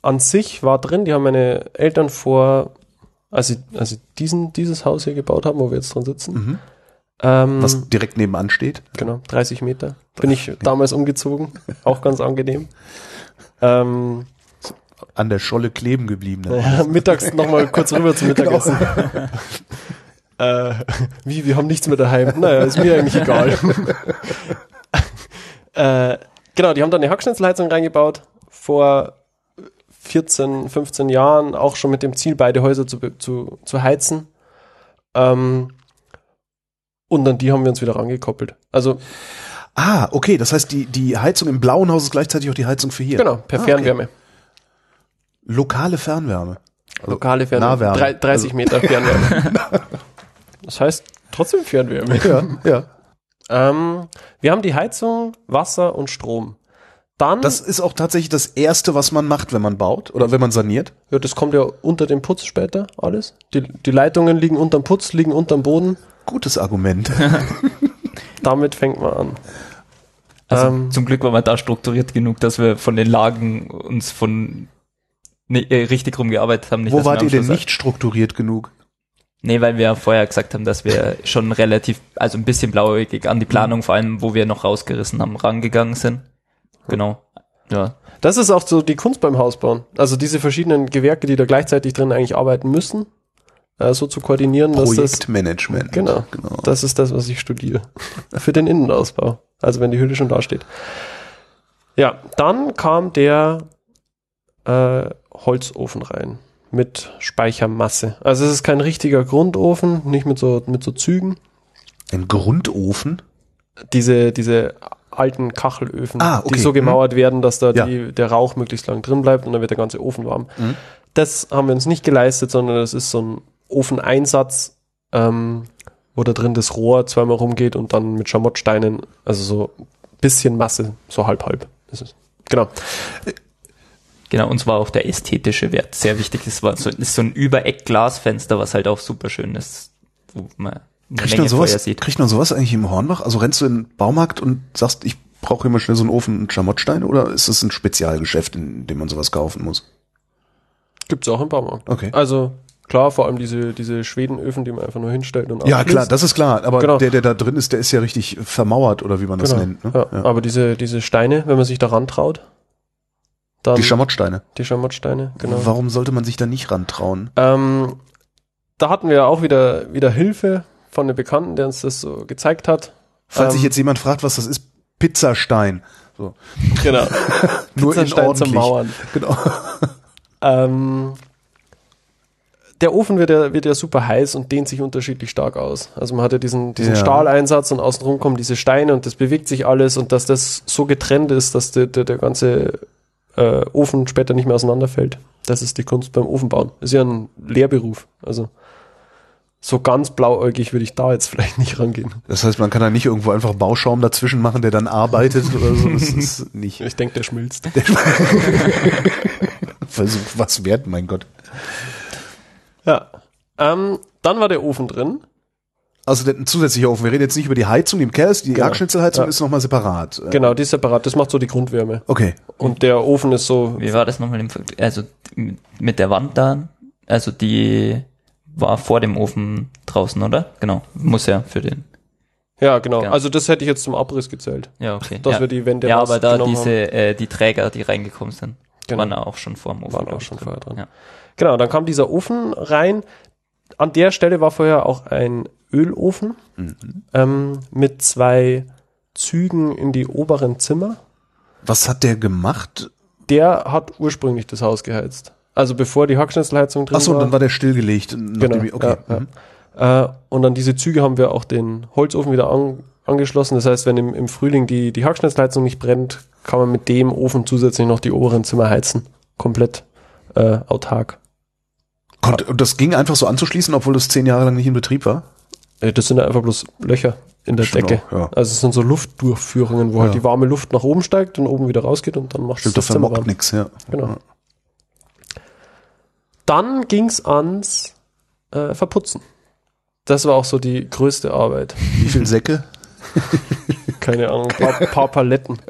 an sich war drin, die haben meine Eltern vor, als sie, als sie diesen, dieses Haus hier gebaut haben, wo wir jetzt drin sitzen. Mhm. Ähm, Was direkt nebenan steht? Genau, 30 Meter. Bin ich damals umgezogen, auch ganz angenehm. Ähm, An der Scholle kleben geblieben. ne? ja, mittags nochmal kurz rüber zum Mittagessen. äh, wie, wir haben nichts mehr daheim. Naja, ist mir eigentlich egal. äh, genau, die haben dann eine Hackschnitzelheizung reingebaut vor 14, 15 Jahren, auch schon mit dem Ziel, beide Häuser zu, zu, zu heizen. Ähm, und an die haben wir uns wieder rangekoppelt. Also, Ah, okay, das heißt, die, die Heizung im blauen Haus ist gleichzeitig auch die Heizung für hier. genau, per Ah, okay. Fernwärme. Lokale Fernwärme. Lokale Fernwärme. Nahwärme. Drei, 30 Meter Fernwärme. das heißt trotzdem Fernwärme. Ja, ja. Ähm, wir haben die Heizung, Wasser und Strom. Dann, Das ist auch tatsächlich das Erste, was man macht, wenn man baut oder wenn man saniert. ja, das kommt ja unter dem Putz später alles. Die, die Leitungen liegen unterm Putz, liegen unterm Boden. Gutes Argument. Damit fängt man an. Also Ähm, zum Glück waren wir da strukturiert genug, dass wir von den Lagen uns von nee, äh, richtig rumgearbeitet haben. Nicht, Wo wir wart ihr denn nicht strukturiert genug? Nee, weil wir ja vorher gesagt haben, dass wir schon relativ, also ein bisschen blauäugig an die Planung, vor allem wo wir noch rausgerissen haben, rangegangen sind. Genau. Ja. Das ist auch so die Kunst beim Hausbauen. Also diese verschiedenen Gewerke, die da gleichzeitig drin eigentlich arbeiten müssen. äh, so zu koordinieren, dass das Projektmanagement. Genau. Das ist das, was ich studiere. Für den Innenausbau. Also wenn die Hülle schon da steht. Ja, dann kam der äh, Holzofen rein. Mit Speichermasse. Also es ist kein richtiger Grundofen, nicht mit so, mit so Zügen. Ein Grundofen? Diese, diese alten Kachelöfen, Ah, okay. die so gemauert werden, dass da Ja. die, der Rauch möglichst lang drin bleibt und dann wird der ganze Ofen warm. Mhm. Das haben wir uns nicht geleistet, sondern das ist so ein Ofeneinsatz, ähm, wo da drin das Rohr zweimal rumgeht und dann mit Schamottsteinen, also so ein bisschen Masse, so halb halb. Das ist, genau. Genau, uns war auch der ästhetische Wert sehr wichtig. Es war so, ist so ein Übereck-Glasfenster, was halt auch super schön ist, wo man eine Kriegt Menge man, sowas, Feuer sieht. kriegt man sowas eigentlich im Hornbach? Also rennst du in den Baumarkt und sagst, ich brauche immer schnell so einen Ofen und Schamottsteine oder ist das ein Spezialgeschäft, in dem man sowas kaufen muss? Gibt's auch im Baumarkt. Okay. Also klar, vor allem diese, diese Schwedenöfen, die man einfach nur hinstellt und Ja, klar, das ist klar. Aber Genau. der, der da drin ist, der ist ja richtig vermauert oder wie man das genau. nennt. Ne? ja. Ja. Aber diese, diese Steine, wenn man sich daran traut, dann Die Schamottsteine. die Schamottsteine, genau. Warum sollte man sich da nicht rantrauen? Ähm, da hatten wir auch wieder, wieder Hilfe von einem Bekannten, der uns das so gezeigt hat. Falls Ähm, sich jetzt jemand fragt, was das ist, Pizzastein. So. Genau. Nur in Pizzastein zum. Mauern. Genau. Ähm, der Ofen wird ja, wird ja super heiß und dehnt sich unterschiedlich stark aus. Also man hat ja diesen, diesen Ja. Stahleinsatz und außenrum kommen diese Steine und das bewegt sich alles und dass das so getrennt ist, dass der, der, der ganze äh, Ofen später nicht mehr auseinanderfällt. Das ist die Kunst beim Ofenbauen. Ist ja ein Lehrberuf. Also so ganz blauäugig würde ich da jetzt vielleicht nicht rangehen. Das heißt, man kann da nicht irgendwo einfach Bauschaum dazwischen machen, der dann arbeitet oder so. Das ist nicht Ich denke, der schmilzt. Versuch was wert, mein Gott. Ja. Ähm, dann war der Ofen drin. Also der- ein zusätzlicher Ofen. Wir reden jetzt nicht über die Heizung, die im Keller ist. Die Genau. Jagdschnitzelheizung Ja. ist nochmal separat. Äh, Genau, die ist separat. Das macht so die Grundwärme. Okay. Und der Ofen ist so Wie war das nochmal im Also mit- der Wand da, also die war vor dem Ofen draußen, oder? Genau. Muss ja für den. Ja, genau. Genau. Also das hätte ich jetzt zum Abriss gezählt. Ja, okay. Dass ja. wir die Wände Ja, aber da diese, äh, die Träger, die reingekommen sind, Genau. waren auch schon vor dem Ofen. Waren auch schon drin. vorher dran. Ja. Genau, dann kam dieser Ofen rein. An der Stelle war vorher auch ein Ölofen ähm, mit zwei Zügen in die oberen Zimmer. Was hat der gemacht? Der hat ursprünglich das Haus geheizt. Also bevor die Hackschnitzelheizung drin Achso, war. dann war der stillgelegt. Genau, ich- Okay. ja, mhm. Äh, und an diese Züge haben wir auch den Holzofen wieder an, angeschlossen. Das heißt, wenn im, im Frühling die, die Hackschnitzelheizung nicht brennt, kann man mit dem Ofen zusätzlich noch die oberen Zimmer heizen. Komplett äh, autark. Konnt, und das ging einfach so anzuschließen, obwohl das zehn Jahre lang nicht in Betrieb war? Äh, das sind ja einfach bloß Löcher in der Stimmt Decke. auch, ja. Also es sind so Luftdurchführungen, wo halt Ja. die warme Luft nach oben steigt und oben wieder rausgeht und dann macht Stimmt, das Zimmer warm. nix, ja. Genau. Dann ging's ans äh, Verputzen. Das war auch so die größte Arbeit. Wie viel Säcke? Keine Ahnung, paar, paar Paletten.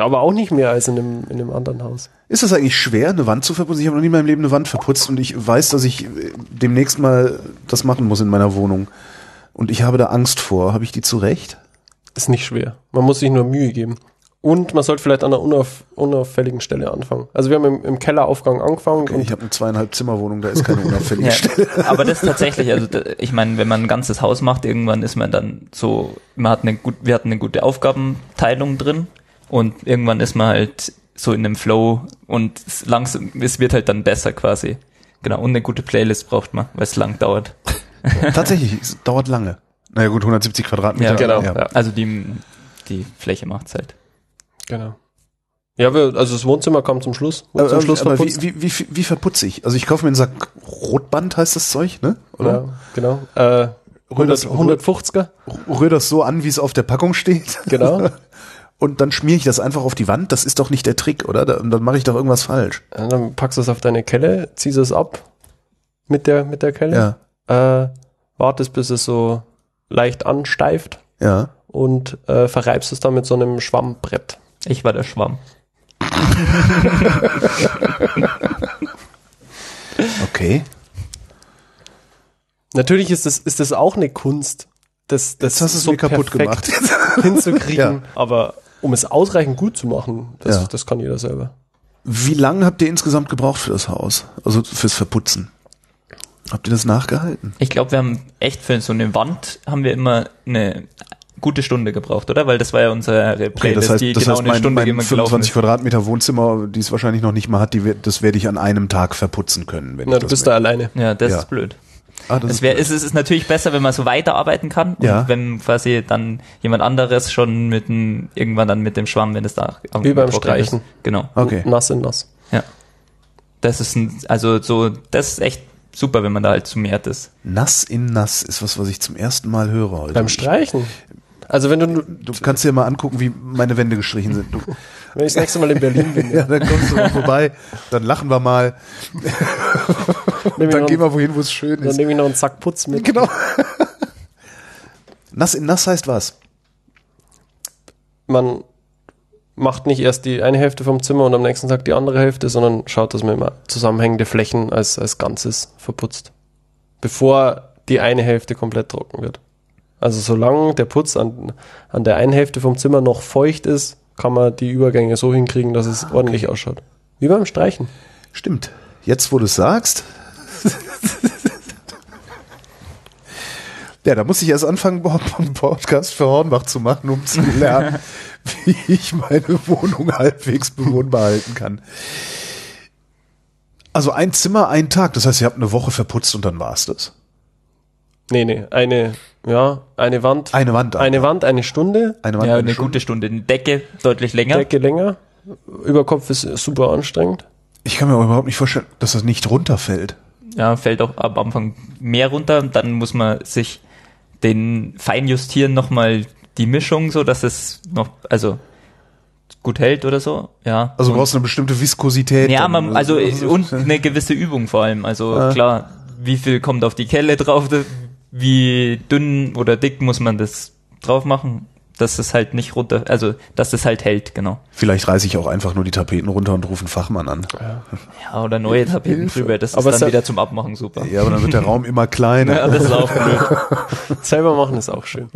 Ja, aber auch nicht mehr als in dem, in dem anderen Haus. Ist das eigentlich schwer, eine Wand zu verputzen? Ich habe noch nie in meinem Leben eine Wand verputzt und ich weiß, dass ich äh, demnächst mal das machen muss in meiner Wohnung. Und ich habe da Angst vor. Habe ich die zurecht? Ist nicht schwer. Man muss sich nur Mühe geben. Und man sollte vielleicht an einer unauf, unauffälligen Stelle anfangen. Also wir haben im, im Kelleraufgang angefangen Okay, und ich habe eine zweieinhalb Zimmerwohnung, da ist keine unauffällige Ja, Stelle. aber das tatsächlich, also da- ich meine, wenn man ein ganzes Haus macht, irgendwann ist man dann so, man hat eine gut, wir hatten eine gute Aufgabenteilung drin und irgendwann ist man halt so in dem Flow und es langsam, es wird halt dann besser quasi. Genau, und eine gute Playlist braucht man, weil es lang dauert. Tatsächlich, es dauert lange. Naja gut, 170 Quadratmeter. Ja, genau, Ja. Also die, die Fläche macht's halt. Genau. Ja, wir, also das Wohnzimmer kam zum Schluss. Wurde Aber, zum Schluss aber verputzt. wie, wie, wie, wie verputze ich? Also ich kaufe mir einen Sack Rotband, heißt das Zeug, ne? Oder? Ja, genau. Äh, 100, das- 150er, Rühr das so an, wie es auf der Packung steht. genau. Und dann schmiere ich das einfach auf die Wand. Das ist doch nicht der Trick, oder? Da, dann mache ich doch irgendwas falsch. Ja, dann packst du es auf deine Kelle, ziehst es ab mit der, mit der Kelle, Ja, äh, wartest, bis es so leicht ansteift ja. und äh, verreibst es dann mit so einem Schwammbrett. Ich war der Schwamm. Okay. Natürlich ist das, ist das auch eine Kunst, das, das Jetzt hast du es so mir kaputt gemacht. hinzukriegen. Ja. Aber um es ausreichend gut zu machen, das, Ja. das kann jeder selber. Wie lange habt ihr insgesamt gebraucht für das Haus? Also fürs Verputzen? Habt ihr das nachgehalten? Ich glaube, wir haben echt für so eine Wand haben wir immer eine gute Stunde gebraucht, oder? Weil das war ja unsere Okay, Playlist, das heißt, die das genau heißt eine mein, Stunde mein immer gelaufen 25 ist. Quadratmeter Wohnzimmer, die es wahrscheinlich noch nicht mal hat, die, wird- das werde ich an einem Tag verputzen können. Wenn Na, ich du das bist will. da alleine. Ja, das Ja. ist blöd. Ah, das Es, ist wär, es, ist- es ist natürlich besser, wenn man so weiterarbeiten kann und Ja. wenn quasi dann jemand anderes schon mit dem, irgendwann dann mit dem Schwamm, wenn es da am- Wie beim Streichen. Ist. Genau. Okay. Nass in nass. Ja. Das ist ein, also so, das ist echt super, wenn man da halt summiert ist. Nass in nass ist was, was ich zum ersten Mal höre heute. Beim Streichen. Also wenn du, Du kannst dir mal angucken, wie meine Wände gestrichen sind. Du, wenn ich das nächste Mal in Berlin bin, ja, dann kommst du mal vorbei, dann lachen wir mal, dann gehen wir wohin, wo es schön dann ist. nehme ich noch einen Sack Putz mit. Genau. Nass in nass heißt was? Man macht nicht erst die eine Hälfte vom Zimmer und am nächsten Tag die andere Hälfte, sondern schaut, dass man immer zusammenhängende Flächen als, als Ganzes verputzt. Bevor die eine Hälfte komplett trocken wird. Also solange der Putz an, an der einen Hälfte vom Zimmer noch feucht ist, kann man die Übergänge so hinkriegen, dass es ordentlich ausschaut. Wie beim Streichen. Stimmt. Jetzt, wo du es sagst. ja, da muss ich erst anfangen, einen Podcast für Hornbach zu machen, um zu lernen, wie ich meine Wohnung halbwegs bewohnbar halten kann. Also ein Zimmer, ein Tag. Das heißt, ihr habt eine Woche verputzt und dann war's das. Nee, nee, eine, ja, eine Wand. Eine Wand. Eine Wand, eine Stunde. Eine Wand. ja, eine eine Stunde. gute Stunde. Eine Decke deutlich länger. Decke länger. Überkopf ist super anstrengend. Ich kann mir aber überhaupt nicht vorstellen, dass das nicht runterfällt. Ja, fällt auch am Anfang mehr runter und dann muss man sich den feinjustieren nochmal die Mischung, so dass es noch, also gut hält oder so. Ja. Also du Und- brauchst eine bestimmte Viskosität. Ja, man, also und eine gewisse Übung vor allem. Also Ja. klar, wie viel kommt auf die Kelle drauf, wie dünn oder dick muss man das drauf machen, dass es halt nicht runter, also dass es halt hält, genau. Vielleicht reiße ich auch einfach nur die Tapeten runter und rufe einen Fachmann an. Ja, oder neue Tapeten Hilfe. drüber, das Aber ist dann wieder zum Abmachen super. Ja, aber dann wird der Raum immer kleiner. Ja, das ist auch blöd. Selber machen ist auch schön.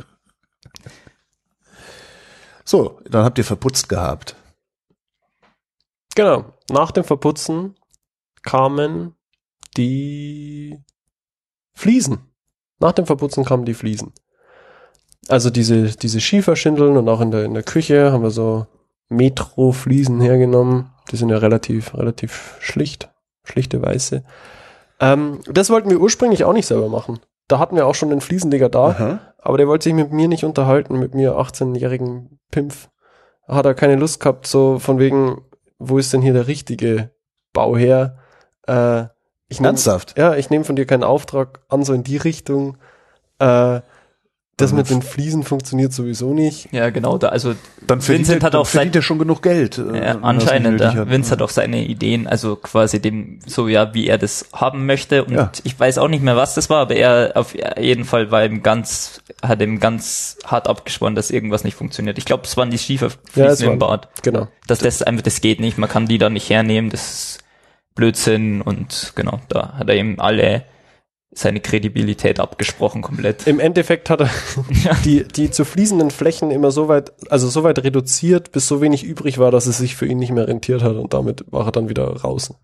So, dann habt ihr verputzt gehabt. Genau. Nach dem Verputzen kamen die Fliesen. Nach dem Verputzen kamen die Fliesen. Also diese, diese Schieferschindeln und auch in der, in der Küche haben wir so Metro-Fliesen hergenommen. Die sind ja relativ, relativ schlicht. Schlichte Weiße. Ähm, das wollten wir ursprünglich auch nicht selber machen. Da hatten wir auch schon den Fliesenleger da. Aha. Aber der wollte sich mit mir nicht unterhalten, mit mir 18-jährigen Pimpf. Hat er keine Lust gehabt, so von wegen, wo ist denn hier der richtige Bauherr? Äh, ich nehm, Ernsthaft? Ja, ich nehme von dir keinen Auftrag an, so in die Richtung. Äh, das Also mit den Fliesen funktioniert sowieso nicht. Ja, genau, da, also Dann verdient, Vincent er, hat dann auch verdient sein- er schon genug Geld. äh, Ja, anscheinend, ja. hat. Vince hat auch seine Ideen, also quasi dem, so ja, wie er das haben möchte. Und Ja. ich weiß auch nicht mehr, was das war, aber er auf jeden Fall war ihm ganz, hat ihm ganz hart abgesprochen, dass irgendwas nicht funktioniert. Ich glaube, es waren die Ja, es Schieferfliesen waren- im Bad. Genau. Dass das einfach, das geht nicht, man kann die da nicht hernehmen, das ist Blödsinn und genau, da hat er ihm alle seine Kredibilität abgesprochen komplett. Im Endeffekt hat er die, die zu fließenden Flächen immer so weit, also so weit reduziert, bis so wenig übrig war, dass es sich für ihn nicht mehr rentiert hat und damit war er dann wieder raus.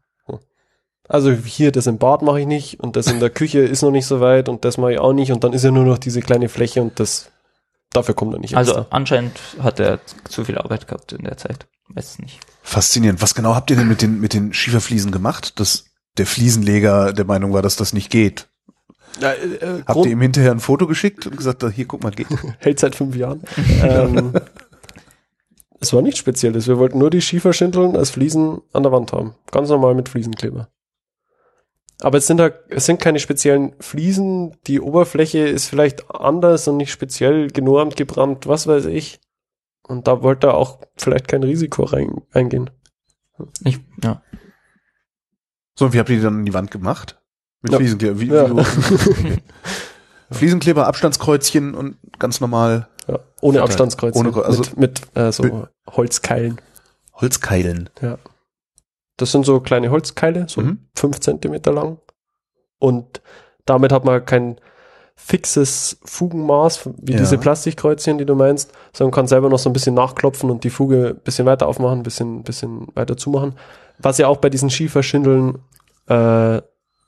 Also hier, das im Bad mache ich nicht und das in der Küche ist noch nicht so weit und das mache ich auch nicht und dann ist ja nur noch diese kleine Fläche und das, dafür kommt er nicht Also extra. anscheinend hat er zu viel Arbeit gehabt in der Zeit. Weiß nicht. Faszinierend. Was genau habt ihr denn mit den, mit den Schieferfliesen gemacht? Dass der Fliesenleger der Meinung war, dass das nicht geht. Ja, äh, äh, Habt Grund- ihr ihm hinterher ein Foto geschickt und gesagt, hier, guck mal, geht. hält seit fünf Jahren. ähm, es war nichts Spezielles. Wir wollten nur die Schieferschindeln als Fliesen an der Wand haben. Ganz normal mit Fliesenkleber. Aber es sind da, es sind keine speziellen Fliesen. Die Oberfläche ist vielleicht anders und nicht speziell genormt, gebrannt, was weiß ich. Und da wollte er auch vielleicht kein Risiko rein, eingehen. Ich, ja. So, und wie habt ihr die dann in die Wand gemacht? Mit Ja. Fliesenkleber. Wie, Ja. wie, Fliesenkleber, Abstandskreuzchen und ganz normal Ja, ohne Vorteil. Abstandskreuz. Ohne also- mit mit äh, so Holzkeilen. Holzkeilen. Das sind so kleine Holzkeile, so Mhm. fünf Zentimeter lang. Und damit hat man kein fixes Fugenmaß, wie Ja. diese Plastikkreuzchen, die du meinst, sondern kann selber noch so ein bisschen nachklopfen und die Fuge ein bisschen weiter aufmachen, ein bisschen, bisschen weiter zumachen. Was ja auch bei diesen Schieferschindeln äh,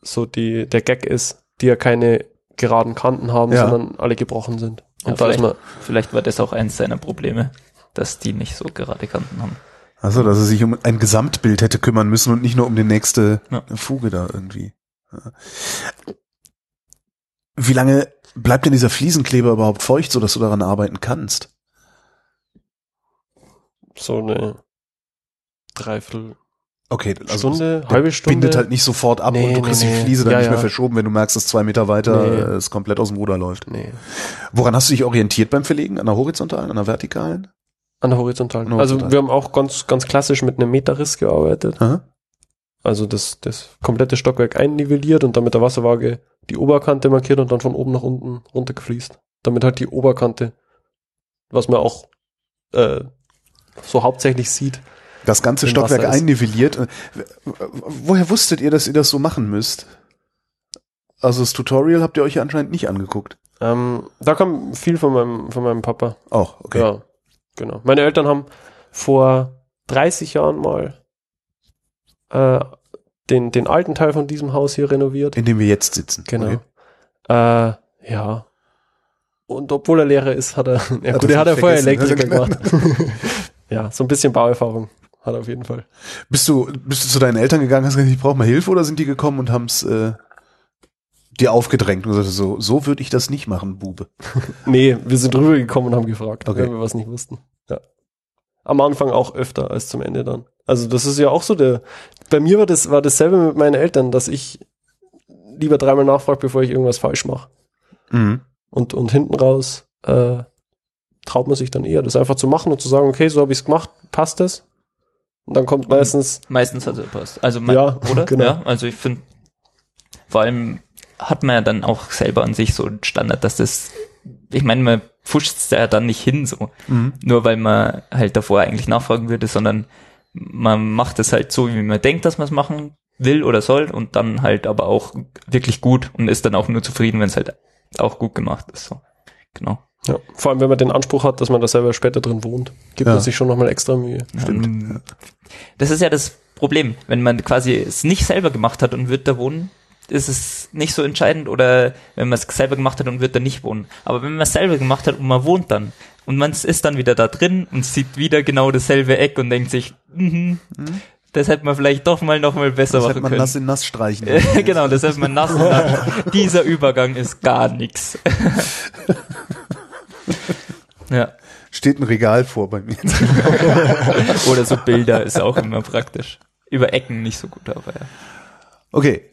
so die, der Gag ist, die ja keine geraden Kanten haben, Ja. sondern alle gebrochen sind. Und Ja, da ist vielleicht, man, vielleicht war das auch eins seiner Probleme, dass die nicht so gerade Kanten haben. Also, dass er sich um ein Gesamtbild hätte kümmern müssen und nicht nur um die nächste Ja. Fuge da irgendwie. Wie lange bleibt denn dieser Fliesenkleber überhaupt feucht, so dass du daran arbeiten kannst? so eine Dreiviertel Okay, also Stunde, halbe Stunde. bindet halt nicht sofort ab Nee, und du nee, kriegst die nee. Fliese dann Ja, nicht mehr ja. verschoben, wenn du merkst, dass zwei Meter weiter Nee. äh, es komplett aus dem Ruder läuft. Nee, Woran hast du dich orientiert beim Verlegen? An der horizontalen, an der vertikalen? an der horizontalen. An der Also horizontalen. wir haben auch ganz, ganz klassisch mit einem Meterriss gearbeitet. Aha. Also das, das komplette Stockwerk einnivelliert und dann mit der Wasserwaage die Oberkante markiert und dann von oben nach unten runtergefließt. Damit halt die Oberkante, was man auch äh, so hauptsächlich sieht. Das ganze Stockwerk einnivelliert. Äh, Woher wusstet ihr, dass ihr das so machen müsst? Also das Tutorial habt ihr euch ja anscheinend nicht angeguckt. Ähm, da kam viel von meinem, von meinem Papa. Auch, okay. Ja, genau. Meine Eltern haben vor 30 Jahren mal äh, den, den alten Teil von diesem Haus hier renoviert. In dem wir jetzt sitzen. Genau. Okay. Äh, ja. Und obwohl er Lehrer ist, hat er, ja Hat gut, er hat er sich vorher Elektriker ja, gemacht. ja, so ein bisschen Bauerfahrung hat er auf jeden Fall. Bist du, bist du zu deinen Eltern gegangen, hast gesagt, ich brauche mal Hilfe oder sind die gekommen und haben es äh, dir aufgedrängt und gesagt, so, so würde ich das nicht machen, Bube. Nee, wir sind rübergekommen und haben gefragt, Okay. wenn wir was nicht wussten. Ja. Am Anfang auch öfter als zum Ende dann. Also das ist ja auch so der, bei mir war das, war dasselbe mit meinen Eltern, dass ich lieber dreimal nachfrage, bevor ich irgendwas falsch mache. Mhm. Und, und hinten raus äh, traut man sich dann eher, das einfach zu machen und zu sagen, okay, so habe ich es gemacht, passt das? Und dann kommt meistens, Meistens hat es gepasst. Also mein, Ja, oder? genau. Ja, also ich finde, vor allem hat man ja dann auch selber an sich so einen Standard, dass das, ich meine, man pfuscht es ja dann nicht hin so, Mhm. nur weil man halt davor eigentlich nachfragen würde, sondern man macht es halt so, wie man denkt, dass man es machen will oder soll und dann halt aber auch wirklich gut und ist dann auch nur zufrieden, wenn es halt auch gut gemacht ist. So. Genau. ja, vor allem wenn man den Anspruch hat, dass man da selber später drin wohnt, gibt Ja. man sich schon nochmal extra Mühe. Stimmt. Ähm, Das ist ja das Problem. Wenn man quasi es nicht selber gemacht hat und wird da wohnen, ist es nicht so entscheidend oder wenn man es selber gemacht hat und wird da nicht wohnen. Aber wenn man es selber gemacht hat und man wohnt dann und man ist dann wieder da drin und sieht wieder genau dasselbe Eck und denkt sich, mhm, das hätte man vielleicht doch mal noch mal besser Das hätte machen man können. nass in nass streichen. genau, das hätte man nass und nass. Dieser Übergang ist gar nichts. ja. Steht ein Regal vor bei mir. Oder so Bilder ist auch immer praktisch. Über Ecken nicht so gut, aber ja. Okay.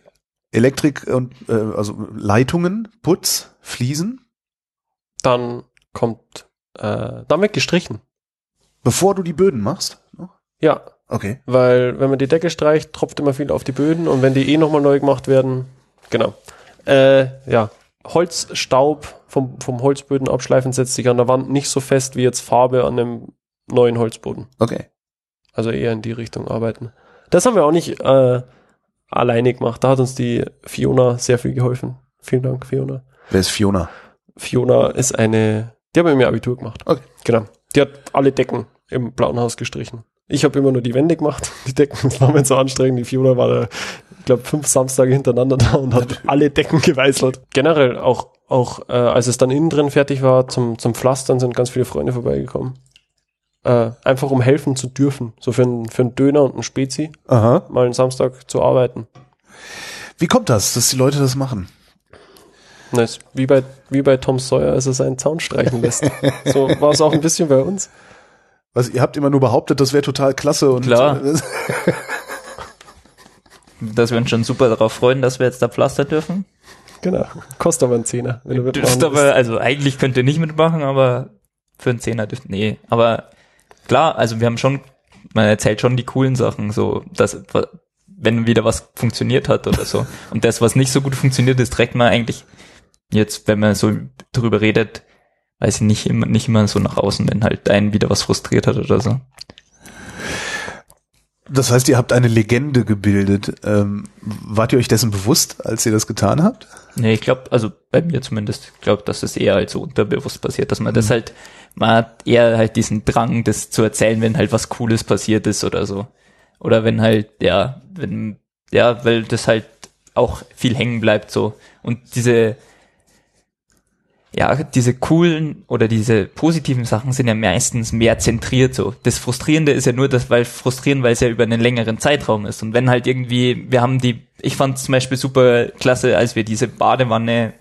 Elektrik und äh, also Leitungen, Putz, Fliesen. Dann kommt, äh, dann wird gestrichen. Bevor du die Böden machst. Ja, Okay. weil wenn man die Decke streicht, tropft immer viel auf die Böden und wenn die eh nochmal neu gemacht werden, genau. Äh, ja, Holzstaub vom, vom Holzböden abschleifen setzt sich an der Wand nicht so fest wie jetzt Farbe an einem neuen Holzboden. Okay. Also eher in die Richtung arbeiten. Das haben wir auch nicht äh, alleine gemacht. Da hat uns die Fiona sehr viel geholfen. Vielen Dank, Fiona. Wer ist Fiona? Fiona ist eine, die hat bei mir Abitur gemacht. Okay. Genau. Die hat alle Decken im Blauen Haus gestrichen. Ich habe immer nur die Wände gemacht. Die Decken das war mir so anstrengend. Die Fiona war da, ich glaube, fünf Samstage hintereinander da und hat alle Decken geweißelt. Generell auch, auch äh, als es dann innen drin fertig war zum, zum Pflastern, sind ganz viele Freunde vorbeigekommen. Äh, einfach um helfen zu dürfen. So für einen, für einen Döner und einen Spezi Aha. mal einen Samstag zu arbeiten. Wie kommt das, dass die Leute das machen? Ist wie bei, wie bei Tom Sawyer, als er seinen Zaun streichen lässt. so war es auch ein bisschen bei uns. Was, ihr habt immer nur behauptet, das wäre total klasse und Klar. Das, dass wir uns schon super darauf freuen, dass wir jetzt da pflastern dürfen. Genau. Kostet aber einen Zehner. Wenn du aber, also eigentlich könnt ihr nicht mitmachen, aber für einen Zehner dürft, nee. Aber klar, also wir haben schon, man erzählt schon die coolen Sachen, so, dass, wenn wieder was funktioniert hat oder so. Und das, was nicht so gut funktioniert, ist trägt man eigentlich jetzt, wenn man so drüber redet, weiß ich nicht immer, nicht immer so nach außen, wenn halt einen wieder was frustriert hat oder so. Das heißt, ihr habt eine Legende gebildet. Ähm, wart ihr euch dessen bewusst, als ihr das getan habt? Nee, ich glaube, also bei mir zumindest, ich glaube, dass das eher halt so unterbewusst passiert, dass man das halt, man hat eher halt diesen Drang, das zu erzählen, wenn halt was Cooles passiert ist oder so. Oder wenn halt, ja, wenn, ja, weil das halt auch viel hängen bleibt so. Und diese, ja, diese coolen oder diese positiven Sachen sind ja meistens mehr zentriert so. Das Frustrierende ist ja nur das, weil frustrierend, weil es ja über einen längeren Zeitraum ist. Und wenn halt irgendwie, wir haben die, ich fand zum Beispiel super klasse, als wir diese Badewanne,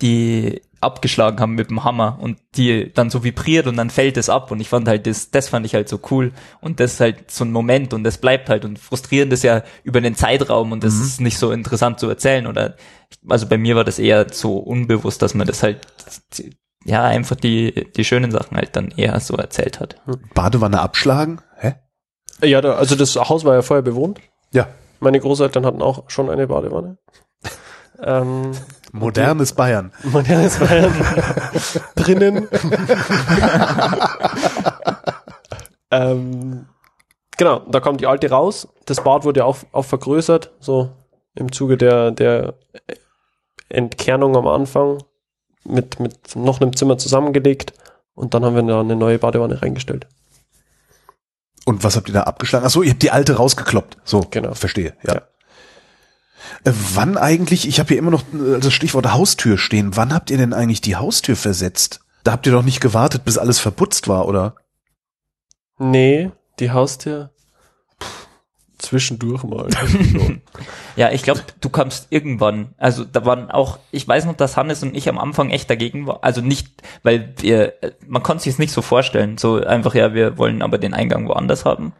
die abgeschlagen haben mit dem Hammer und die dann so vibriert und dann fällt es ab und ich fand halt das, das fand ich halt so cool und das ist halt so ein Moment und das bleibt halt und frustrierend ist ja über den Zeitraum und das Mhm. ist nicht so interessant zu erzählen oder also bei mir war das eher so unbewusst, dass man das halt ja einfach die die schönen Sachen halt dann eher so erzählt hat. Badewanne abschlagen? Hä? Ja, da, also das Haus war ja vorher bewohnt. Ja. Meine Großeltern hatten auch schon eine Badewanne. ähm, Modernes Bayern. modernes Bayern drinnen. ähm, genau, da kommt die alte raus. Das Bad wurde auch, auch vergrößert, so im Zuge der, der Entkernung am Anfang mit, mit noch einem Zimmer zusammengelegt und dann haben wir da eine neue Badewanne reingestellt. Und was habt ihr da abgeschlagen? Ach so, ihr habt die alte rausgekloppt. So, Genau. verstehe. Ja. Ja. Äh, wann eigentlich, ich habe hier immer noch äh, das Stichwort Haustür stehen, wann habt ihr denn eigentlich die Haustür versetzt? Da habt ihr doch nicht gewartet, bis alles verputzt war, oder? Nee, die Haustür zwischendurch mal. Ja, ich glaube, du kamst irgendwann, also da waren auch, ich weiß noch, dass Hannes und ich am Anfang echt dagegen waren, also nicht, weil wir, man konnte sich es nicht so vorstellen, so einfach, ja, wir wollen aber den Eingang woanders haben,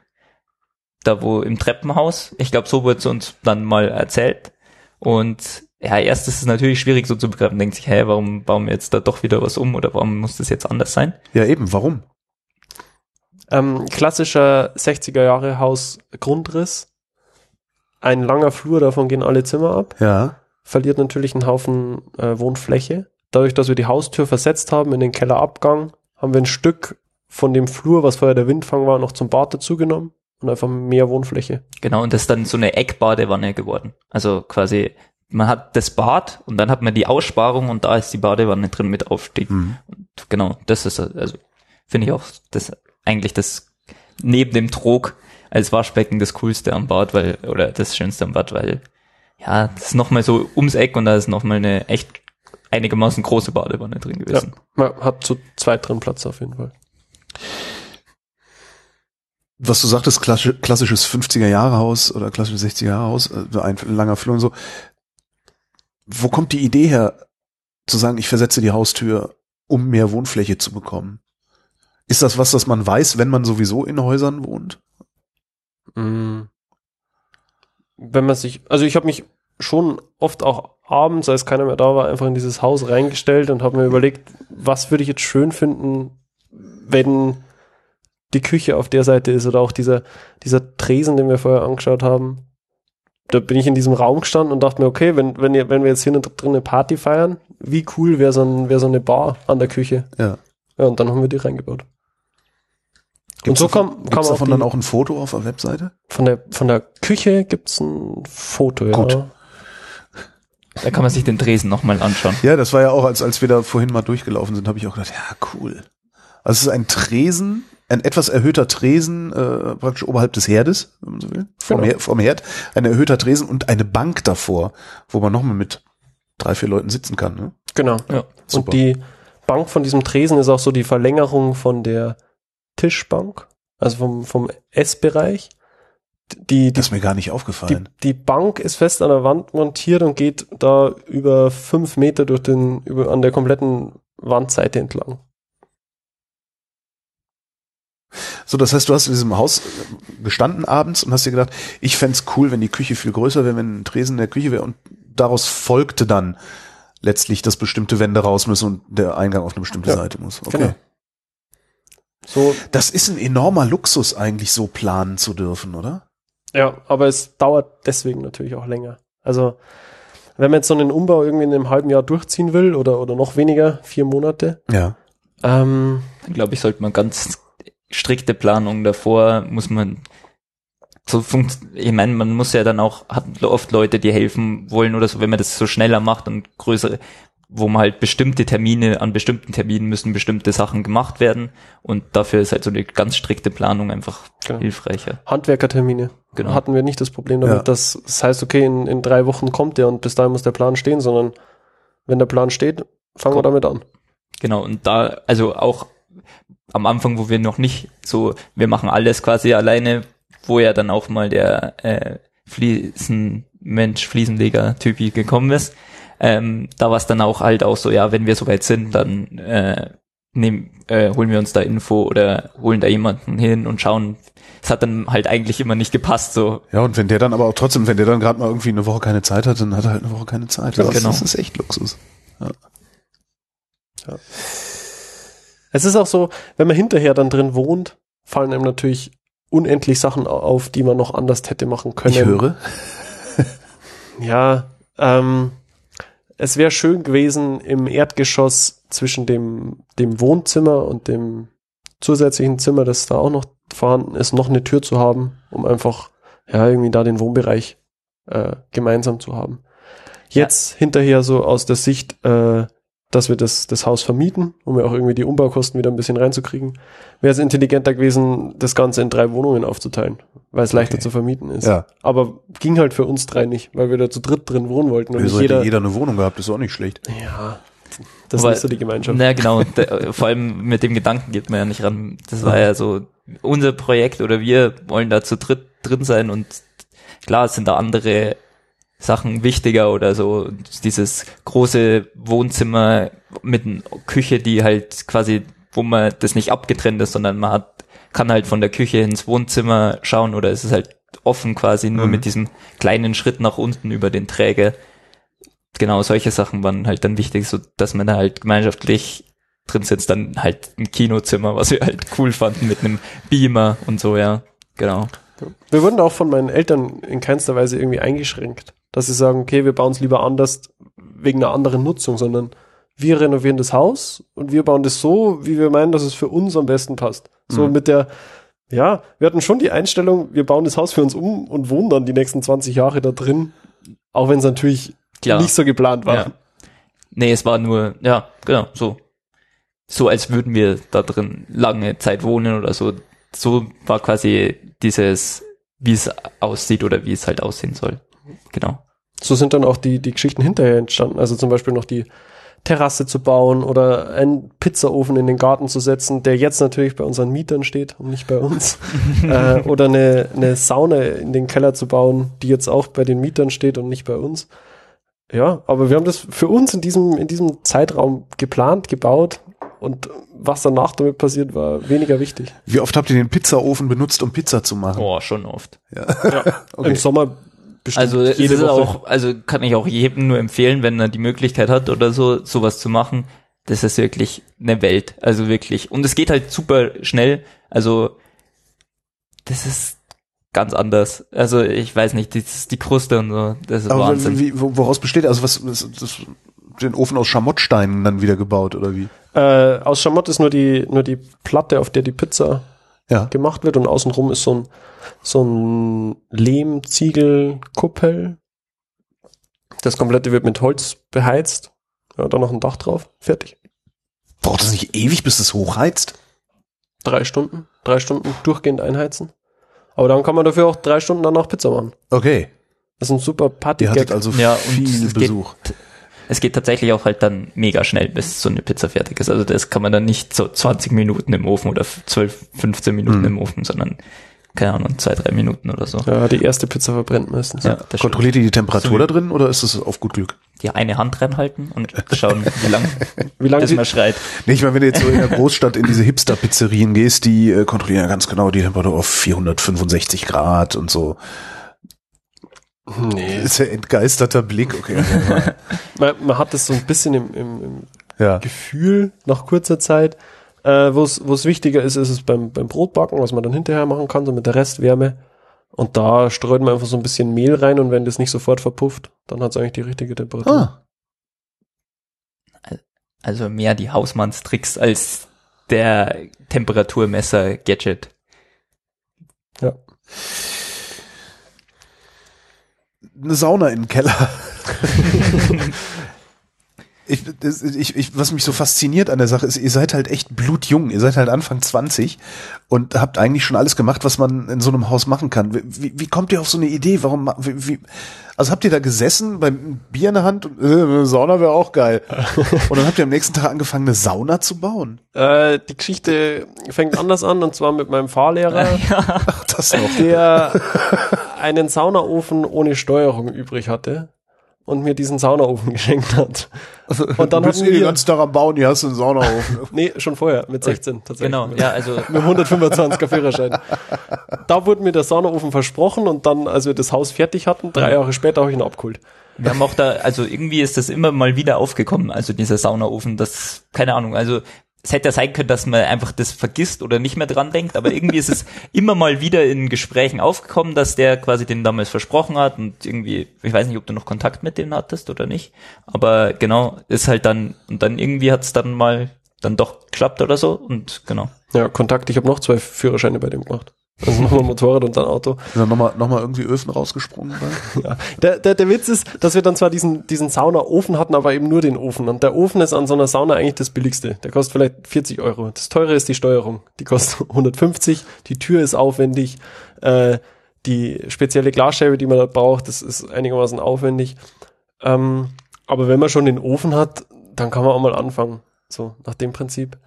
da wo im Treppenhaus, ich glaube, so wurde es uns dann mal erzählt und ja, erst ist es natürlich schwierig so zu begreifen, denkt sich, hä, warum bauen wir jetzt da doch wieder was um oder warum muss das jetzt anders sein? Ja, eben, warum? Ähm, klassischer 60er Jahre Haus Grundriss. Ein langer Flur, davon gehen alle Zimmer ab. Ja. Verliert natürlich einen Haufen äh, Wohnfläche. Dadurch, dass wir die Haustür versetzt haben in den Kellerabgang, haben wir ein Stück von dem Flur, was vorher der Windfang war, noch zum Bad dazugenommen und einfach mehr Wohnfläche. Genau, und das ist dann so eine Eckbadewanne geworden. Also quasi, man hat das Bad und dann hat man die Aussparung und da ist die Badewanne drin mit Aufstieg. Mhm. Und genau, das ist, also, finde ich auch das eigentlich das neben dem Trog als Waschbecken das Coolste am Bad, weil, oder das Schönste am Bad, weil, ja, das ist nochmal so ums Eck und da ist nochmal eine echt einigermaßen große Badewanne drin gewesen. Man hat zu zweit drin Platz auf jeden Fall. Was du sagtest, klassi- klassisches 50er-Jahre-Haus oder klassisches 60er-Jahre-Haus, äh, ein langer Flur und so. Wo kommt die Idee her, zu sagen, ich versetze die Haustür, um mehr Wohnfläche zu bekommen? Ist das was, das man weiß, wenn man sowieso in Häusern wohnt? Mm. Wenn man sich, also ich habe mich schon oft auch abends, als keiner mehr da war, einfach in dieses Haus reingestellt und habe mir überlegt, was würde ich jetzt schön finden, wenn die Küche auf der Seite ist oder auch dieser, dieser Tresen, den wir vorher angeschaut haben. Da bin ich in diesem Raum gestanden und dachte mir, okay, wenn, wenn, ihr, wenn wir jetzt hier drin eine Party feiern, wie cool wäre so, ein, wär so eine Bar an der Küche. Ja. Ja, und dann haben wir die reingebaut. Gibt's so davon, kam- kam davon die- dann auch ein Foto auf der Webseite? Von der, von der Küche gibt's ein Foto, ja. Gut. Da kann man sich den Tresen nochmal anschauen. Ja, das war ja auch, als, als wir da vorhin mal durchgelaufen sind, habe ich auch gedacht, ja, cool. Also es ist ein Tresen, ein etwas erhöhter Tresen, äh, praktisch oberhalb des Herdes, wenn man so will, vom, Genau. Her vom Herd, ein erhöhter Tresen und eine Bank davor, wo man nochmal mit drei, vier Leuten sitzen kann. Ne? Genau. Ja, super. Und die Bank von diesem Tresen ist auch so die Verlängerung von der Tischbank, also vom, vom Essbereich. Die, die, Das ist mir gar nicht die, aufgefallen. die Bank ist fest an der Wand montiert und geht da über fünf Meter durch den, über, an der kompletten Wandseite entlang. So, das heißt, du hast in diesem Haus gestanden abends und hast dir gedacht, ich fänd's cool, wenn die Küche viel größer wäre, wenn ein Tresen in der Küche wäre und daraus folgte dann letztlich, dass bestimmte Wände raus müssen und der Eingang auf eine bestimmte Ja, Seite muss. Okay. genau. So, Das ist ein enormer Luxus eigentlich so planen zu dürfen, oder? ja, aber es dauert deswegen natürlich auch länger. Also, wenn man jetzt so einen Umbau irgendwie in einem halben Jahr durchziehen will oder, oder noch weniger, vier Monate, Ja. ähm, Dann glaube ich, sollte man ganz strikte Planung davor, muss man so funkt, ich meine, man muss ja dann auch, hat oft Leute, die helfen wollen oder so, wenn man das so schneller macht und größere, wo man halt bestimmte Termine, an bestimmten Terminen müssen bestimmte Sachen gemacht werden und dafür ist halt so eine ganz strikte Planung einfach Genau. hilfreicher. Handwerkertermine. Genau. Hatten wir nicht das Problem damit, Ja. dass das heißt, okay, in, in drei Wochen kommt der und bis dahin muss der Plan stehen, sondern wenn der Plan steht, fangen wir Kommt. damit an. Genau, und da, also auch am Anfang, wo wir noch nicht so, wir machen alles quasi alleine, wo ja dann auch mal der äh, Fliesenmensch, Fliesenleger-Typi gekommen ist, ähm, da war es dann auch halt auch so, ja, wenn wir soweit sind, dann äh, nehm, äh, holen wir uns da Info oder holen da jemanden hin und schauen. Es hat dann halt eigentlich immer nicht gepasst, so. Ja, und wenn der dann aber auch trotzdem, wenn der dann gerade mal irgendwie eine Woche keine Zeit hat, dann hat er halt eine Woche keine Zeit. Genau. Das, das ist echt Luxus. Es ist auch so, wenn man hinterher dann drin wohnt, fallen einem natürlich unendlich Sachen au- auf, die man noch anders hätte machen können. Ich höre. Ja, ähm, es wäre schön gewesen, im Erdgeschoss zwischen dem, dem Wohnzimmer und dem zusätzlichen Zimmer, das da auch noch vorhanden ist, noch eine Tür zu haben, um einfach, ja, irgendwie da den Wohnbereich äh, gemeinsam zu haben. Jetzt hinterher so aus der Sicht, äh, dass wir das, das Haus vermieten, um ja auch irgendwie die Umbaukosten wieder ein bisschen reinzukriegen, wäre es intelligenter gewesen, das Ganze in drei Wohnungen aufzuteilen, weil es leichter Okay. zu vermieten ist. Ja. Aber ging halt für uns drei nicht, weil wir da zu dritt drin wohnen wollten und hätte jeder. jeder eine Wohnung gehabt, ist auch nicht schlecht. Ja, das Aber- ist so die Gemeinschaft. Na genau, der, vor allem mit dem Gedanken geht man ja nicht ran. Das war ja so unser Projekt oder wir wollen da zu dritt drin sein und klar sind da andere Sachen wichtiger oder so. Dieses große Wohnzimmer mit einer Küche, die halt quasi, wo man das nicht abgetrennt ist, sondern man hat, kann halt von der Küche ins Wohnzimmer schauen oder es ist halt offen quasi nur Mhm. mit diesem kleinen Schritt nach unten über den Träger. Genau, solche Sachen waren halt dann wichtig, so dass man da halt gemeinschaftlich drin sitzt, dann halt ein Kinozimmer, was wir halt cool fanden mit einem Beamer und so, ja. Genau. Wir wurden auch von meinen Eltern in keinster Weise irgendwie eingeschränkt, dass sie sagen, okay, wir bauen es lieber anders wegen einer anderen Nutzung, sondern wir renovieren das Haus und wir bauen das so, wie wir meinen, dass es für uns am besten passt. So Mhm. mit der, ja, wir hatten schon die Einstellung, wir bauen das Haus für uns um und wohnen dann die nächsten 20 Jahre da drin, auch wenn es natürlich Klar. nicht so geplant war. Ja. Nee, es war nur, ja, genau, so. So als würden wir da drin lange Zeit wohnen oder so. So war quasi dieses, wie es aussieht oder wie es halt aussehen soll. Genau. So sind dann auch die, die Geschichten hinterher entstanden. Also zum Beispiel noch die Terrasse zu bauen oder einen Pizzaofen in den Garten zu setzen, der jetzt natürlich bei unseren Mietern steht und nicht bei uns. äh, oder eine, eine Sauna in den Keller zu bauen, die jetzt auch bei den Mietern steht und nicht bei uns. Ja, aber wir haben das für uns in diesem, in diesem Zeitraum geplant, gebaut und was danach damit passiert, war weniger wichtig. Wie oft habt ihr den Pizzaofen benutzt, um Pizza zu machen? Oh, schon oft. Okay. Im Sommer bestimmt Also es jede ist Woche. auch, also kann ich auch jedem nur empfehlen, wenn er die Möglichkeit hat oder so, sowas zu machen. Das ist wirklich eine Welt. Also wirklich. Und es geht halt super schnell. Also das ist ganz anders. Also ich weiß nicht, das ist die Kruste und so. Das ist Aber Wahnsinn. wie, wo- woraus besteht, also was, was das, den Ofen aus Schamottsteinen dann wieder gebaut oder wie? Äh, aus Schamott ist nur die, nur die Platte, auf der die Pizza Ja. gemacht wird und außenrum ist so ein, so ein Lehm-Ziegel-Kuppel. Das komplette wird mit Holz beheizt. Ja, dann noch ein Dach drauf. Fertig. Braucht das nicht ewig, bis es hochheizt? Drei Stunden. Drei Stunden durchgehend einheizen. Aber dann kann man dafür auch drei Stunden danach Pizza machen. Okay. Das ist ein super Ihr Party-Gag. hattet also Ja, viel es geht- Besuch. Es geht tatsächlich auch halt dann mega schnell, bis so eine Pizza fertig ist. Also das kann man dann nicht so 20 Minuten im Ofen oder 12, 15 Minuten Mhm. im Ofen, sondern keine Ahnung, zwei, drei Minuten oder so. ja, die erste Pizza verbrennt meistens. Ja, das stimmt. Kontrolliert ihr die Temperatur So. da drin oder ist es auf gut Glück? Die eine Hand reinhalten und schauen, wie lang Wie lange bis sie, man schreit. Nee, ich meine, wenn du jetzt so in der Großstadt in diese Hipster-Pizzerien gehst, die äh, kontrollieren ja ganz genau die Temperatur auf 465 Grad und so. nee. Ist ja entgeisterter Blick. Okay. man, man hat das so ein bisschen im, im, im ja. Gefühl nach kurzer Zeit. Äh, Wo es wo es wichtiger ist, ist es beim, beim Brotbacken, was man dann hinterher machen kann, so mit der Restwärme. Und da streut man einfach so ein bisschen Mehl rein und wenn das nicht sofort verpufft, dann hat es eigentlich die richtige Temperatur. Ah. Also mehr die Hausmannstricks als der Temperaturmesser-Gadget. Eine Sauna im Keller. Ich, das, ich, ich, was mich so fasziniert an der Sache ist, ihr seid halt echt blutjung. Ihr seid halt Anfang 20 und habt eigentlich schon alles gemacht, was man in so einem Haus machen kann. Wie, wie kommt ihr auf so eine Idee? Warum, wie, wie, also habt ihr da gesessen beim Bier in der Hand und äh, eine Sauna wäre auch geil. und dann habt ihr am nächsten Tag angefangen, eine Sauna zu bauen. Äh, die Geschichte fängt anders an und zwar mit meinem Fahrlehrer, Ach, das noch. der einen Saunaofen ohne Steuerung übrig hatte und mir diesen Saunaofen geschenkt hat. Und dann du bist den wir, ganzen Tag am Bauen, hier hast du einen Saunaofen. nee, schon vorher, mit 16 tatsächlich. Genau, ja, also Mit dem 125er Führerschein. Da wurde mir der Saunaofen versprochen und dann, als wir das Haus fertig hatten, drei Jahre später habe ich ihn abgeholt. Wir haben auch da, also irgendwie ist das immer mal wieder aufgekommen, also dieser Saunaofen, das, keine Ahnung, also es hätte ja sein können, dass man einfach das vergisst oder nicht mehr dran denkt, aber irgendwie ist es immer mal wieder in Gesprächen aufgekommen, dass der quasi den damals versprochen hat und irgendwie, ich weiß nicht, ob du noch Kontakt mit dem hattest oder nicht, aber genau, ist halt dann, und dann irgendwie hat es dann mal dann doch geklappt oder so und genau. Ja, Kontakt, ich habe noch zwei Führerscheine bei dem gemacht. Also nochmal ein Motorrad und dann Auto. Sind dann nochmal noch mal irgendwie Öfen rausgesprungen? Ja. Der, der, der Witz ist, dass wir dann zwar diesen, diesen Saunaofen hatten, aber eben nur den Ofen. Und der Ofen ist an so einer Sauna eigentlich das billigste. Der kostet vielleicht 40 Euro. Das teure ist die Steuerung. Die kostet 150. Die Tür ist aufwendig. Äh, die spezielle Glasscheibe, die man da braucht, das ist einigermaßen aufwendig. Ähm, aber wenn man schon den Ofen hat, dann kann man auch mal anfangen. So, nach dem Prinzip.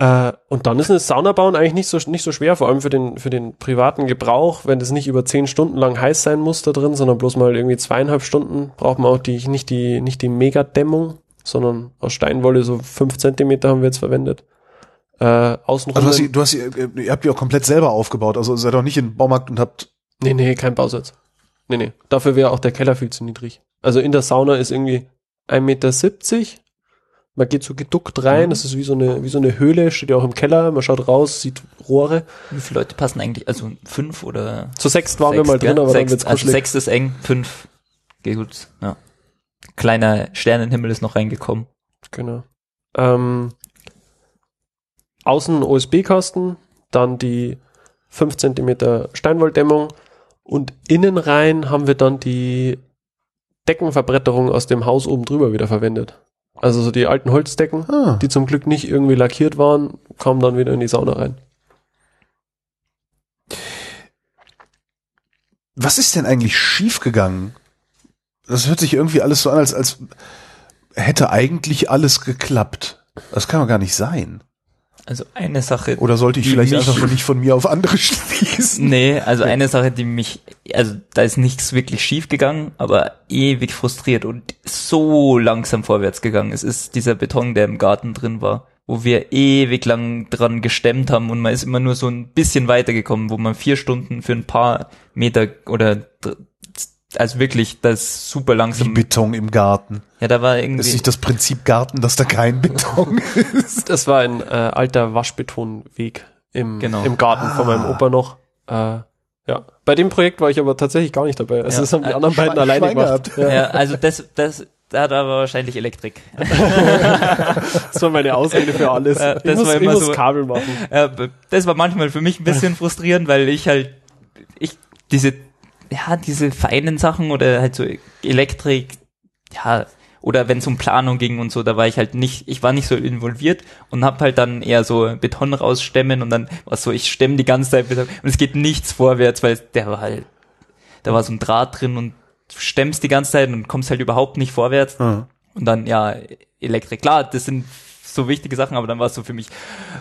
Äh, und dann ist eine Sauna bauen eigentlich nicht so, nicht so schwer, vor allem für den, für den privaten Gebrauch, wenn das nicht über zehn Stunden lang heiß sein muss da drin, sondern bloß mal irgendwie zweieinhalb Stunden, braucht man auch die, nicht die, nicht die Megadämmung, sondern aus Steinwolle so fünf Zentimeter haben wir jetzt verwendet. Äh, außenrum. Also du hast, die- du hast, die- ihr habt die auch komplett selber aufgebaut. Also seid auch nicht in den Baumarkt und habt nee, nee, kein Bausatz. Nee, nee. Dafür wäre auch der Keller viel zu niedrig. Also in der Sauna ist irgendwie 1,70 Meter. Man geht so geduckt rein, Mhm. das ist wie so eine, wie so eine Höhle, steht ja auch im Keller, man schaut raus, sieht Rohre. Wie viele Leute passen eigentlich, also fünf oder Zu sechst waren wir sechs, mal drin, gell? aber dann sechs, wird's also sechs ist eng, fünf geht gut, ja. Kleiner Sternenhimmel ist noch reingekommen. Genau. Ähm, außen OSB-Kasten, dann die 5 cm Steinwolldämmung und innen rein haben wir dann die Deckenverbretterung aus dem Haus oben drüber wieder verwendet. Also so die alten Holzdecken, ah, die zum Glück nicht irgendwie lackiert waren, kamen dann wieder in die Sauna rein. Was ist denn eigentlich schiefgegangen? Das hört sich irgendwie alles so an, als, als hätte eigentlich alles geklappt. Das kann doch gar nicht sein. Also eine Sache. Oder sollte ich vielleicht mich- einfach nur nicht von mir auf andere schließen? Nee, also eine Sache, die mich, also da ist nichts wirklich schief gegangen, aber ewig frustriert und so langsam vorwärts gegangen. Es ist dieser Beton, der im Garten drin war, wo wir ewig lang dran gestemmt haben und man ist immer nur so ein bisschen weitergekommen, wo man vier Stunden für ein paar Meter oder also wirklich das ist super Wie langsam. Beton im Garten. Ja, da war Ist irgendwie nicht das Prinzip Garten, dass da kein Beton ist? Das war ein äh, alter Waschbetonweg im, Genau. im Garten von meinem Ah. Opa noch. Äh, ja. Bei dem Projekt war ich aber tatsächlich gar nicht dabei. Also Ja. das haben die Äh, anderen beiden Schwein- alleine Schwein gemacht. gehabt. Ja. ja, also das das da hat aber wahrscheinlich Elektrik. Das war meine Ausrede für alles. Ich das muss, war ich immer muss so- Kabel machen. B- das war manchmal für mich ein bisschen frustrierend, weil ich halt, ich, diese, ja, diese feinen Sachen oder halt so Elektrik, ja, oder wenn es um Planung ging und so, da war ich halt nicht, ich war nicht so involviert und hab halt dann eher so Beton rausstemmen und dann war so, ich stemme die ganze Zeit Beton und es geht nichts vorwärts, weil der war halt, da war so ein Draht drin und du stemmst die ganze Zeit und kommst halt überhaupt nicht vorwärts. Ah. Und dann, ja, Elektrik. Klar, das sind so wichtige Sachen, aber dann war es so für mich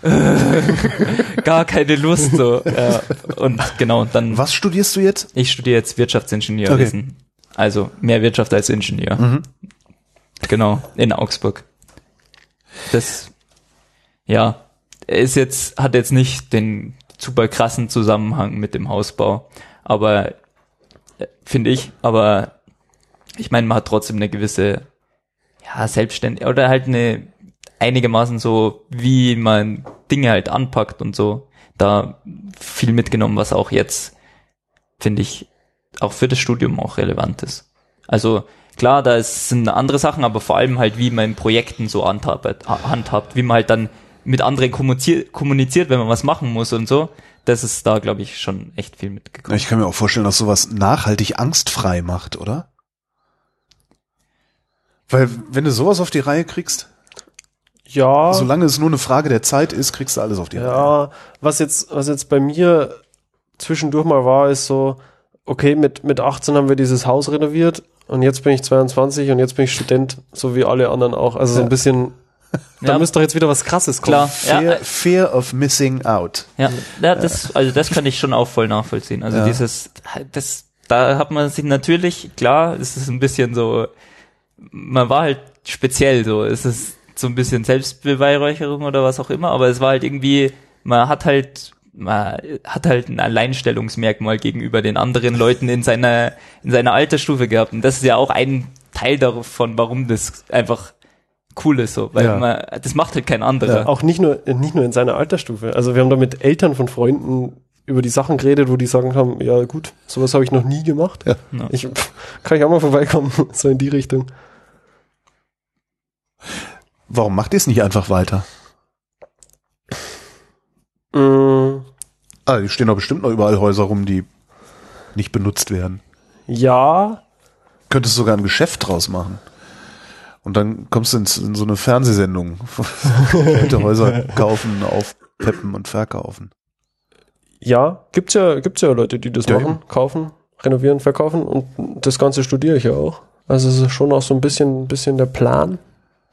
äh, gar keine Lust. So. Ja. Und genau, dann, Was studierst du jetzt? ich studiere jetzt Wirtschaftsingenieurwesen. Also mehr Wirtschaft als Ingenieur. Mhm. Genau, in Augsburg. Das, ja, ist jetzt, hat jetzt nicht den super krassen Zusammenhang mit dem Hausbau, aber äh, finde ich, aber ich meine, man hat trotzdem eine gewisse, ja, selbstständig oder halt eine einigermaßen so, wie man Dinge halt anpackt und so, da viel mitgenommen, was auch jetzt, finde ich, auch für das Studium auch relevant ist. Also klar, da sind andere Sachen, aber vor allem halt, wie man in Projekten so handhabt, handhabt wie man halt dann mit anderen kommuniziert, wenn man was machen muss und so. Das ist da, glaube ich, schon echt viel mitgekommen. Ich kann mir auch vorstellen, dass sowas nachhaltig angstfrei macht, oder? Weil wenn du sowas auf die Reihe kriegst, Ja. solange es nur eine Frage der Zeit ist, kriegst du alles auf die Reihe. Ja, was jetzt, was jetzt bei mir zwischendurch mal war, ist so, okay, mit, mit 18 haben wir dieses Haus renoviert und jetzt bin ich 22 und jetzt bin ich Student, so wie alle anderen auch. Also so ein bisschen, da Ja. müsste doch jetzt wieder was krasses kommen. Klar, Fear, ja, fear of missing out. ja, ja, das, also das kann ich schon auch voll nachvollziehen. Also Ja. dieses, das, da hat man sich natürlich, klar, es ist ein bisschen so, man war halt speziell so, es ist so ein bisschen Selbstbeweihräucherung oder was auch immer, aber es war halt irgendwie, man hat halt, man hat halt ein Alleinstellungsmerkmal gegenüber den anderen Leuten in seiner, in seiner Altersstufe gehabt. Und das ist ja auch ein Teil davon, warum das einfach cool ist so, weil Ja. man, das macht halt kein anderer. Auch nicht nur, nicht nur in seiner Altersstufe. Also wir haben da mit Eltern von Freunden über die Sachen geredet, wo die sagen haben, ja gut, sowas habe ich noch nie gemacht. Ja. Ja. Ich, pff, kann ich auch mal vorbeikommen, so in die Richtung. Warum macht ihr es nicht einfach weiter? Mm, Ah, die stehen doch bestimmt noch überall Häuser rum, die nicht benutzt werden. ja, Könntest sogar ein Geschäft draus machen. Und dann kommst du in, in so eine Fernsehsendung. Alte Häuser kaufen, aufpeppen und verkaufen. ja, gibt's ja, gibt's ja Leute, die das Ja, machen, kaufen, renovieren, verkaufen und das Ganze studiere ich ja auch. Also es ist schon auch so ein bisschen, bisschen der Plan,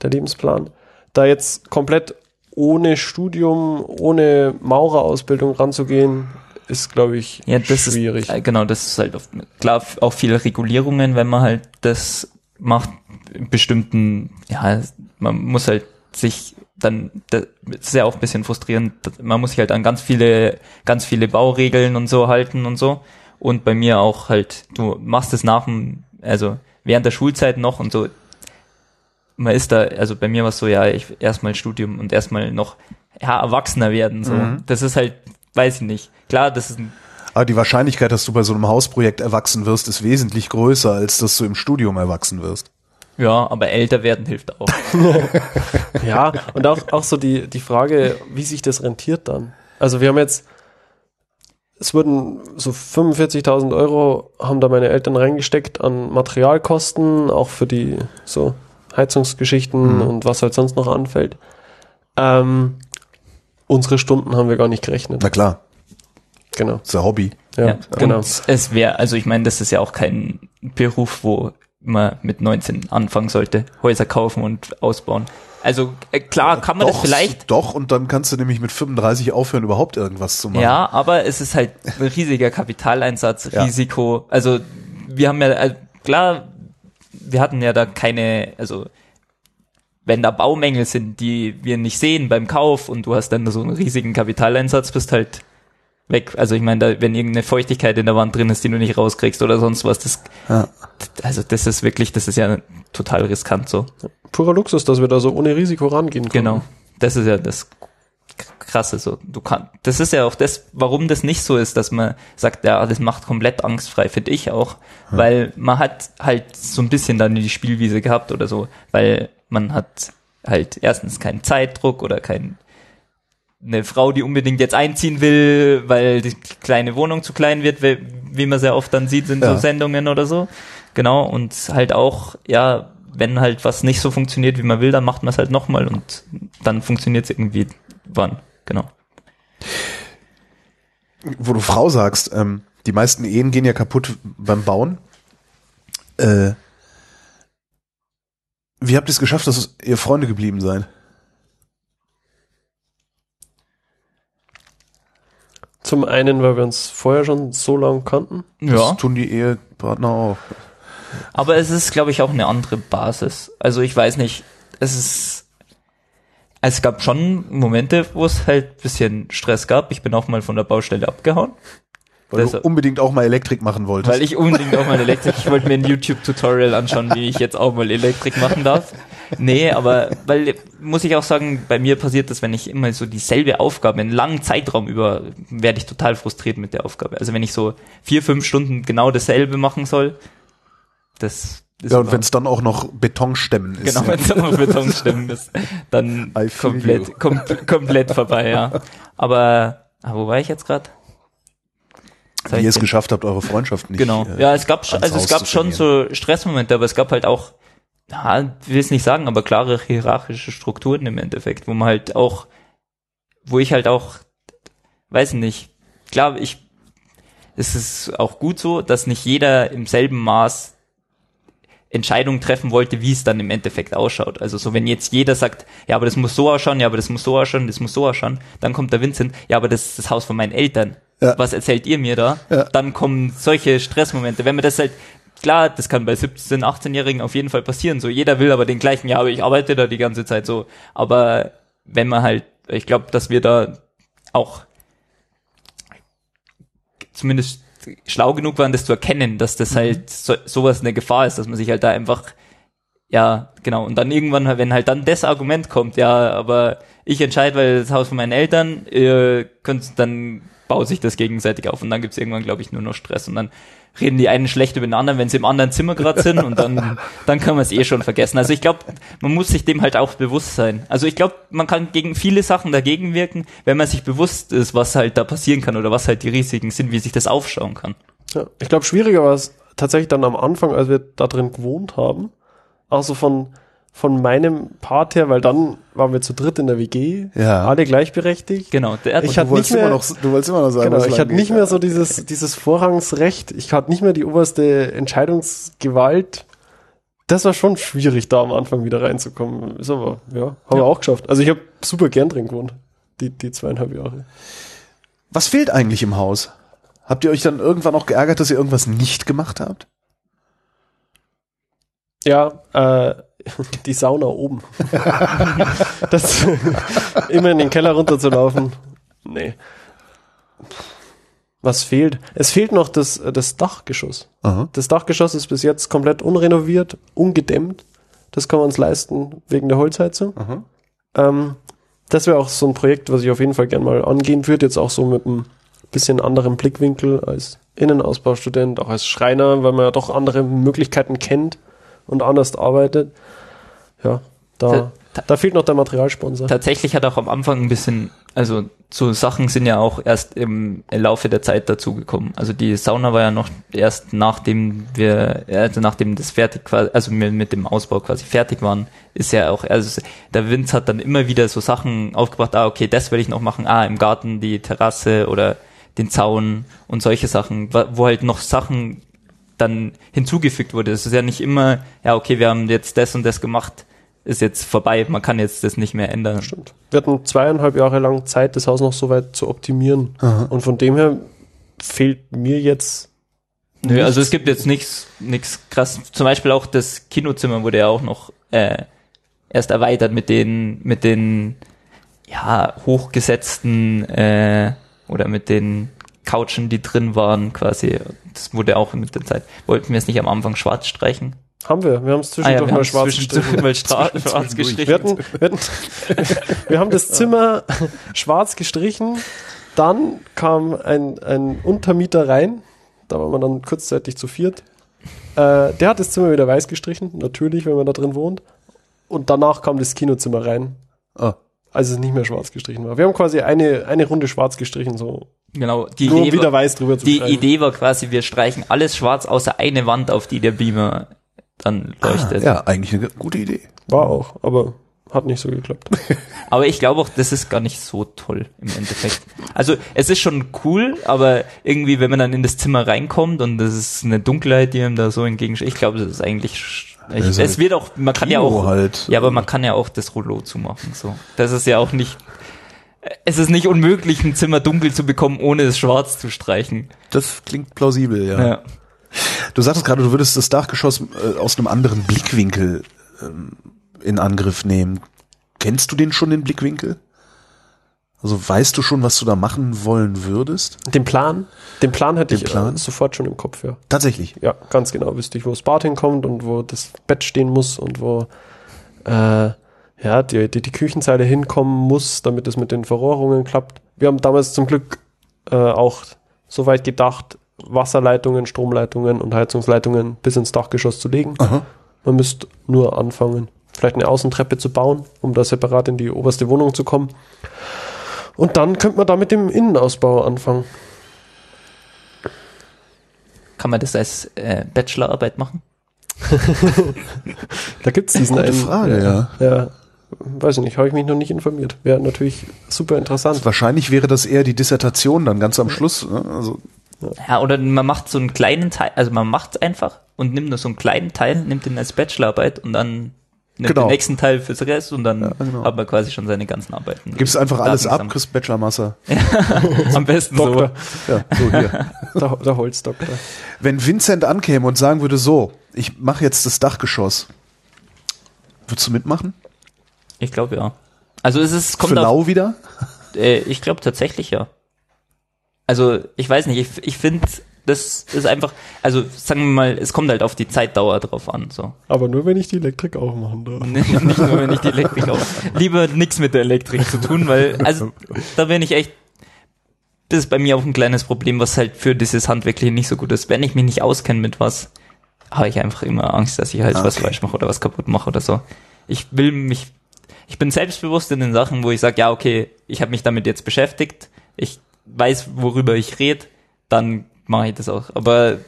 der Lebensplan. Da jetzt komplett ohne Studium, ohne Maurerausbildung ranzugehen, ist, glaube ich, Ja, das schwierig. ist, äh, genau, das ist halt oft, klar, auch viele Regulierungen, wenn man halt das macht, in bestimmten, ja, man muss halt sich dann, das ist ja auch ein bisschen frustrierend, man muss sich halt an ganz viele, ganz viele Bauregeln und so halten und so. Und bei mir auch halt, du machst es nach dem, also während der Schulzeit noch und so, man ist da, also bei mir war es so, ja, ich erstmal Studium und erstmal noch ja, Erwachsener werden. So. Das ist halt, weiß ich nicht. Klar, das ist ein Aber die Wahrscheinlichkeit, dass du bei so einem Hausprojekt erwachsen wirst, ist wesentlich größer, als dass du im Studium erwachsen wirst. Ja, aber älter werden hilft auch. Ja, und auch, auch so die, die Frage, wie sich das rentiert dann. Also wir haben jetzt, es wurden so 45.000 Euro, haben da meine Eltern reingesteckt an Materialkosten, auch für die so Heizungsgeschichten und was halt sonst noch anfällt. Ähm, unsere Stunden haben wir gar nicht gerechnet. Na klar, Genau. ist ja Hobby. Ja, Ja, genau. Und es wäre, also ich meine, das ist ja auch kein Beruf, wo man mit 19 anfangen sollte, Häuser kaufen und ausbauen. Also äh, klar kann man das vielleicht, Doch, und dann kannst du nämlich mit 35 aufhören, überhaupt irgendwas zu machen. ja, aber es ist halt ein riesiger Kapitaleinsatz, Ja. Risiko. Also wir haben ja, äh, klar, wir hatten ja da keine, also wenn da Baumängel sind, die wir nicht sehen beim Kauf und du hast dann so einen riesigen Kapitaleinsatz, bist halt weg. Also ich meine, da, wenn irgendeine Feuchtigkeit in der Wand drin ist, die du nicht rauskriegst oder sonst was, das, Ja. also das ist wirklich, das ist ja total riskant so. Purer Luxus, dass wir da so ohne Risiko rangehen können. Genau. Das ist ja das Krasse so. Du kannst, das ist ja auch das, warum das nicht so ist, dass man sagt, ja, das macht komplett angstfrei, finde ich auch, weil man hat halt so ein bisschen dann die Spielwiese gehabt oder so, weil man hat halt erstens keinen Zeitdruck oder kein eine Frau, die unbedingt jetzt einziehen will, weil die kleine Wohnung zu klein wird, wie, wie man sehr oft dann sieht in Ja. so Sendungen oder so. Genau, und halt auch, ja, wenn halt was nicht so funktioniert, wie man will, dann macht man es halt nochmal und dann funktioniert es irgendwie wann. Genau. Wo du Frau sagst, ähm, die meisten Ehen gehen ja kaputt beim Bauen. Äh, wie habt ihr es geschafft, dass ihr Freunde geblieben seid? Zum einen, weil wir uns vorher schon so lang kannten. Das tun die Ehepartner auch. Aber es ist, glaube ich, auch eine andere Basis. Also ich weiß nicht, es ist. Es gab schon Momente, wo es halt ein bisschen Stress gab. Ich bin auch mal von der Baustelle abgehauen. Weil Deshalb- du unbedingt auch mal Elektrik machen wolltest. Weil ich unbedingt auch mal Elektrik, ich wollte mir ein YouTube-Tutorial anschauen, wie ich jetzt auch mal Elektrik machen darf. Nee, aber, weil, muss ich auch sagen, bei mir passiert das, wenn ich immer so dieselbe Aufgabe, einen langen Zeitraum über, werde ich total frustriert mit der Aufgabe. Also wenn ich so vier, fünf Stunden genau dasselbe machen soll, das ja, und wenn es dann auch noch Betonstemmen ist. Genau, wenn es dann auf Betonstimmen ist, dann komplett, kom komplett vorbei, ja. Aber, ah, wo war ich jetzt gerade? Wie ihr es geschafft habt, eure Freundschaft nicht. Genau. äh, ja, es gab schon, also es gab schon so Stressmomente, aber es gab halt auch ja, will es nicht sagen, aber klare hierarchische Strukturen im Endeffekt, wo man halt auch, wo ich halt auch, weiß nicht, klar, ich, es ist auch gut so, dass nicht jeder im selben Maß Entscheidungen treffen wollte, wie es dann im Endeffekt ausschaut. Also so, wenn jetzt jeder sagt, ja, aber das muss so ausschauen, ja, aber das muss so ausschauen, das muss so ausschauen, dann kommt der Vincent, ja, aber das ist das Haus von meinen Eltern. Ja. Was erzählt ihr mir da? Ja. Dann kommen solche Stressmomente. Wenn man das halt, klar, das kann bei 17, 18-Jährigen auf jeden Fall passieren. So, jeder will aber den gleichen, ja, aber ich arbeite da die ganze Zeit so. Aber wenn man halt, ich glaube, dass wir da auch zumindest schlau genug waren, das zu erkennen, dass das halt so, sowas eine Gefahr ist, dass man sich halt da einfach, ja, genau, und dann irgendwann, wenn halt dann das Argument kommt, ja, aber ich entscheide, weil das Haus von meinen Eltern, ihr könnt, dann baut sich das gegenseitig auf und dann gibt's irgendwann, glaube ich, nur noch Stress und dann reden die einen schlecht über den anderen, wenn sie im anderen Zimmer gerade sind und dann, dann kann man es eh schon vergessen. Also ich glaube, man muss sich dem halt auch bewusst sein. Also ich glaube, man kann gegen viele Sachen dagegen wirken, wenn man sich bewusst ist, was halt da passieren kann oder was halt die Risiken sind, wie sich das aufschauen kann. Ja, ich glaube, schwieriger war es tatsächlich dann am Anfang, als wir da drin gewohnt haben. Also von, von meinem Part her, weil dann waren wir zu dritt in der WG, Ja. alle gleichberechtigt. Genau. Der, Ich Du hatte wolltest, nicht mehr- immer noch, du wolltest immer noch sagen, Genau, ich hatte nicht mehr so dieses, dieses Vorrangsrecht, ich hatte nicht mehr die oberste Entscheidungsgewalt. Das war schon schwierig, da am Anfang wieder reinzukommen. Ist aber, ja, haben wir auch geschafft. Also ich habe super gern drin gewohnt, die, die zweieinhalb Jahre. Was fehlt eigentlich im Haus? Habt ihr euch dann irgendwann auch geärgert, dass ihr irgendwas nicht gemacht habt? Ja, äh, die Sauna oben. das immer in den Keller runterzulaufen. Nee. Was fehlt? Es fehlt noch das, das Dachgeschoss. Aha. Das Dachgeschoss ist bis jetzt komplett unrenoviert, ungedämmt. Das kann man uns leisten wegen der Holzheizung. Ähm, das wäre auch so ein Projekt, was ich auf jeden Fall gern mal angehen würde. Jetzt auch so mit einem bisschen anderen Blickwinkel als Innenausbaustudent, auch als Schreiner, weil man ja doch andere Möglichkeiten kennt und anders arbeitet. Ja, da, Ta- da fehlt noch der Materialsponsor. tatsächlich hat auch am Anfang ein bisschen, also so Sachen sind ja auch erst im Laufe der Zeit dazugekommen. Also die Sauna war ja noch erst nachdem wir, also nachdem das fertig quasi, also mit dem Ausbau quasi fertig waren, ist ja auch, also der Vince hat dann immer wieder so Sachen aufgebracht, ah, okay, das will ich noch machen, ah, im Garten die Terrasse oder den Zaun und solche Sachen, wo halt noch Sachen dann hinzugefügt wurde. Es ist ja nicht immer, ja, okay, wir haben jetzt das und das gemacht, ist jetzt vorbei, man kann jetzt das nicht mehr ändern. Stimmt. Wir hatten zweieinhalb Jahre lang Zeit, das Haus noch so weit zu optimieren. Aha. Und von dem her fehlt mir jetzt Nö, also es gibt jetzt nichts nichts krass. Zum Beispiel auch das Kinozimmer wurde ja auch noch äh, erst erweitert mit den mit den ja hochgesetzten äh, oder mit den Couchen, die drin waren quasi. Das wurde auch mit der Zeit. Wollten wir es nicht am Anfang schwarz streichen? Haben wir. Wir haben es Ah zwischendurch wir mal haben's schwarz gestrichen. mal schwarz gestrichen. Wir, hatten, wir, hatten, wir haben das Zimmer schwarz gestrichen, dann kam ein, ein Untermieter rein, da war man dann kurzzeitig zu viert. Äh, der hat das Zimmer wieder weiß gestrichen, natürlich, wenn man da drin wohnt. Und danach kam das Kinozimmer rein, Ah. als es nicht mehr schwarz gestrichen war. Wir haben quasi eine, eine Runde schwarz gestrichen, so Genau, die nur um Idee, wieder war, weiß drüber zu die. Idee war quasi, wir streichen alles schwarz außer eine Wand, auf die der Beamer dann leuchtet. Ja, eigentlich eine gute Idee. War auch, aber hat nicht so geklappt. Aber ich glaube auch, das ist gar nicht so toll im Endeffekt. Also es ist schon cool, aber irgendwie, wenn man dann in das Zimmer reinkommt und das ist eine Dunkelheit, die ihm da so entgegensteht, ich glaube, das ist eigentlich. Ich, ist es wird auch, man kann ja Kino auch, halt. ja, aber man kann ja auch das Rollo zumachen. So, das ist ja auch nicht. Es ist nicht unmöglich, ein Zimmer dunkel zu bekommen, ohne es schwarz zu streichen. Das klingt plausibel, ja. Ja. Du sagtest gerade, du würdest das Dachgeschoss äh, aus einem anderen Blickwinkel ähm, in Angriff nehmen. Kennst du den schon, den Blickwinkel? Also weißt du schon, was du da machen wollen würdest? Den Plan, den Plan hätte Den ich Plan? Äh, sofort schon im Kopf, ja. Tatsächlich. Ja, ganz genau. Wüsste ich, wo das Bad hinkommt und wo das Bett stehen muss und wo äh, ja, die, die, die Küchenzeile hinkommen muss, damit es mit den Verrohrungen klappt. Wir haben damals zum Glück äh, auch so weit gedacht, Wasserleitungen, Stromleitungen und Heizungsleitungen bis ins Dachgeschoss zu legen. Aha. Man müsste nur anfangen, vielleicht eine Außentreppe zu bauen, um da separat in die oberste Wohnung zu kommen. Und dann könnte man da mit dem Innenausbau anfangen. Kann man das als äh, Bachelorarbeit machen? Da gibt's diesen Gute einen. Frage, ja. Ja. Weiß ich nicht, habe ich mich noch nicht informiert. Wäre natürlich super interessant. Wahrscheinlich wäre das eher die Dissertation dann ganz am Schluss. Ne? Also, Ja, oder man macht so einen kleinen Teil, also man macht's einfach und nimmt nur so einen kleinen Teil, nimmt den als Bachelorarbeit und dann nimmt Genau. den nächsten Teil fürs Rest und dann genau. hat man quasi schon seine ganzen Arbeiten. gibst einfach alles ab, kriegst Bachelormasse. Am besten Doktor, Ja, so hier. der, der Holzdoktor. Wenn Vincent ankäme und sagen würde, so, ich mache jetzt das Dachgeschoss, würdest du mitmachen? so. Ich glaube ja. Also es ist, kommt Für auf, Lau wieder? äh, ich glaube tatsächlich ja. Also ich weiß nicht, ich, ich finde, das ist einfach, also sagen wir mal, es kommt halt auf die Zeitdauer drauf an, so. Aber nur wenn ich die Elektrik auch machen darf. nicht nur, wenn ich die Elektrik auch. Lieber nichts mit der Elektrik zu tun, weil, also, da bin ich echt, das ist bei mir auch ein kleines Problem, was halt für dieses Handwerkliche nicht so gut ist. Wenn ich mich nicht auskenne mit was, habe ich einfach immer Angst, dass ich halt was Okay. falsch mache oder was kaputt mache oder so. Ich will mich, ich bin selbstbewusst in den Sachen, wo ich sage, ja, okay, ich habe mich damit jetzt beschäftigt, ich weiß, worüber ich rede, dann mache ich das auch. Aber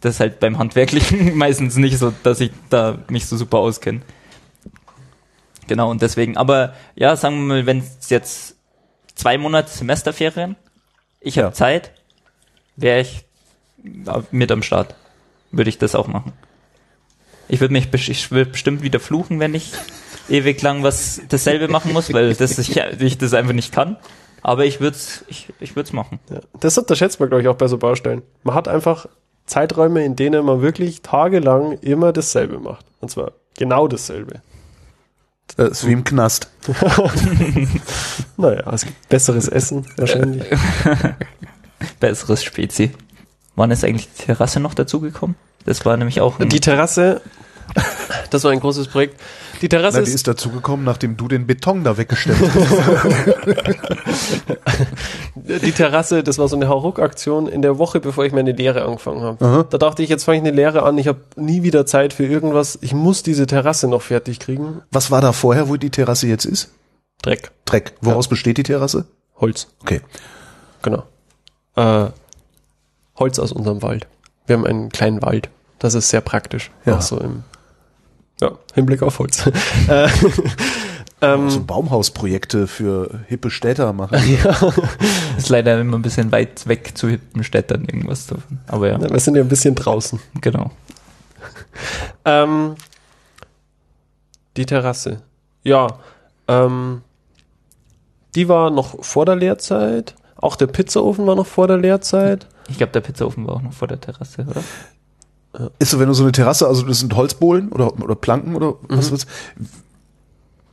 das ist halt beim Handwerklichen meistens nicht so, dass ich da mich so super auskenne. Genau, und deswegen, aber ja, sagen wir mal, wenn es jetzt zwei Monate Semesterferien, ich habe Ja. Zeit, wäre ich mit am Start. Würde ich das auch machen. Ich würde mich ich würd bestimmt wieder fluchen, wenn ich ewig lang was dasselbe machen muss, weil das ich, ich das einfach nicht kann. Aber ich würde es ich, ich würd's machen. Ja. Das unterschätzt man, glaube ich, auch bei so Baustellen. Man hat einfach Zeiträume, in denen man wirklich tagelang immer dasselbe macht. Und zwar genau dasselbe. Das ist wie im Knast. Naja, es gibt besseres Essen wahrscheinlich. Besseres Spezi. Wann ist eigentlich die Terrasse noch dazugekommen? Das war nämlich auch Die Terrasse, das war ein großes Projekt. Die Terrasse Na, die ist, ist dazugekommen, nachdem du den Beton da weggestellt hast. die Terrasse, das war so eine Hauruck-Aktion in der Woche, bevor ich meine Lehre angefangen habe. Aha. Da dachte ich, jetzt fange ich eine Lehre an, ich habe nie wieder Zeit für irgendwas. Ich muss diese Terrasse noch fertig kriegen. Was war da vorher, wo die Terrasse jetzt ist? Dreck, Dreck. Woraus besteht die Terrasse? Holz. Okay. Genau. Äh, Holz aus unserem Wald. Wir haben einen kleinen Wald. Das ist sehr praktisch. Ja. Auch so im ja, Hinblick auf Holz. äh, ähm, So Baumhausprojekte für hippe Städter machen. ist leider immer ein bisschen weit weg zu hippen Städtern irgendwas davon. Aber ja, wir sind ja ein bisschen draußen. genau. Ähm, die Terrasse. Ja, ähm, die war noch vor der Lehrzeit. Auch der Pizzaofen war noch vor der Lehrzeit. Ich glaube, der Pizzaofen war auch noch vor der Terrasse, oder? Ist so, wenn du so eine Terrasse, also das sind Holzbohlen oder, oder Planken oder was wird's?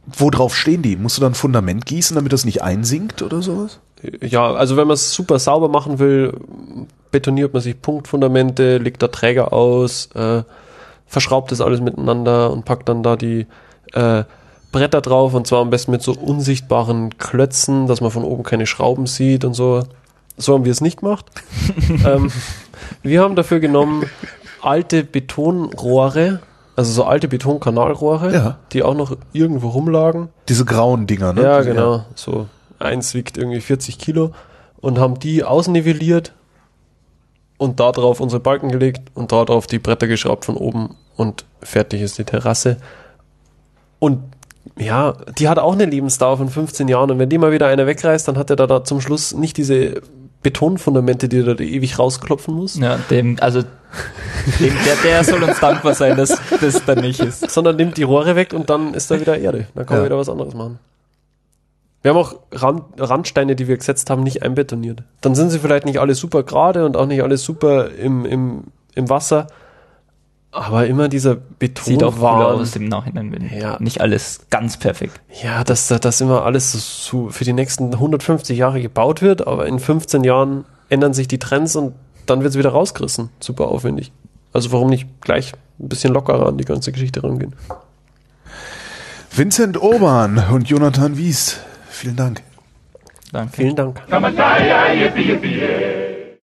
Wo drauf stehen die? Musst du dann ein Fundament gießen, damit das nicht einsinkt oder sowas? Ja, also wenn man es super sauber machen will, betoniert man sich Punktfundamente, legt da Träger aus, äh, verschraubt das alles miteinander und packt dann da die äh, Bretter drauf und zwar am besten mit so unsichtbaren Klötzen, dass man von oben keine Schrauben sieht und so. So haben wir es nicht gemacht. ähm, wir haben dafür genommen alte Betonrohre, also so alte Betonkanalrohre, Ja. die auch noch irgendwo rumlagen. Diese grauen Dinger, ne? Ja, Diese- genau. So eins wiegt irgendwie 40 Kilo und haben die ausnivelliert und da drauf unsere Balken gelegt und da drauf die Bretter geschraubt von oben und fertig ist die Terrasse. Und ja, die hat auch eine Lebensdauer von 15 Jahren und wenn die mal wieder einer wegreißt, dann hat er da, da zum Schluss nicht diese Betonfundamente, die er da ewig rausklopfen muss, Ja, dem, also, dem, der, der soll uns dankbar sein, dass das dann nicht ist. sondern nimmt die Rohre weg und dann ist da wieder Erde. Dann kann man Ja. wieder was anderes machen. Wir haben auch Rand, Randsteine, die wir gesetzt haben, nicht einbetoniert. Dann sind sie vielleicht nicht alle super gerade und auch nicht alle super im, im, im Wasser. Aber immer dieser Beton Sieht auch cool warm. aus im Nachhinein, wenn Ja. nicht alles ganz perfekt. Ja, dass da- dass immer alles so, so für die nächsten 150 Jahre gebaut wird, aber in 15 Jahren ändern sich die Trends und dann wird es wieder rausgerissen. Super aufwendig. Also warum nicht gleich ein bisschen lockerer an die ganze Geschichte rangehen? Vincent Urban und Jonathan Wies. Vielen Dank. Danke. Vielen Dank.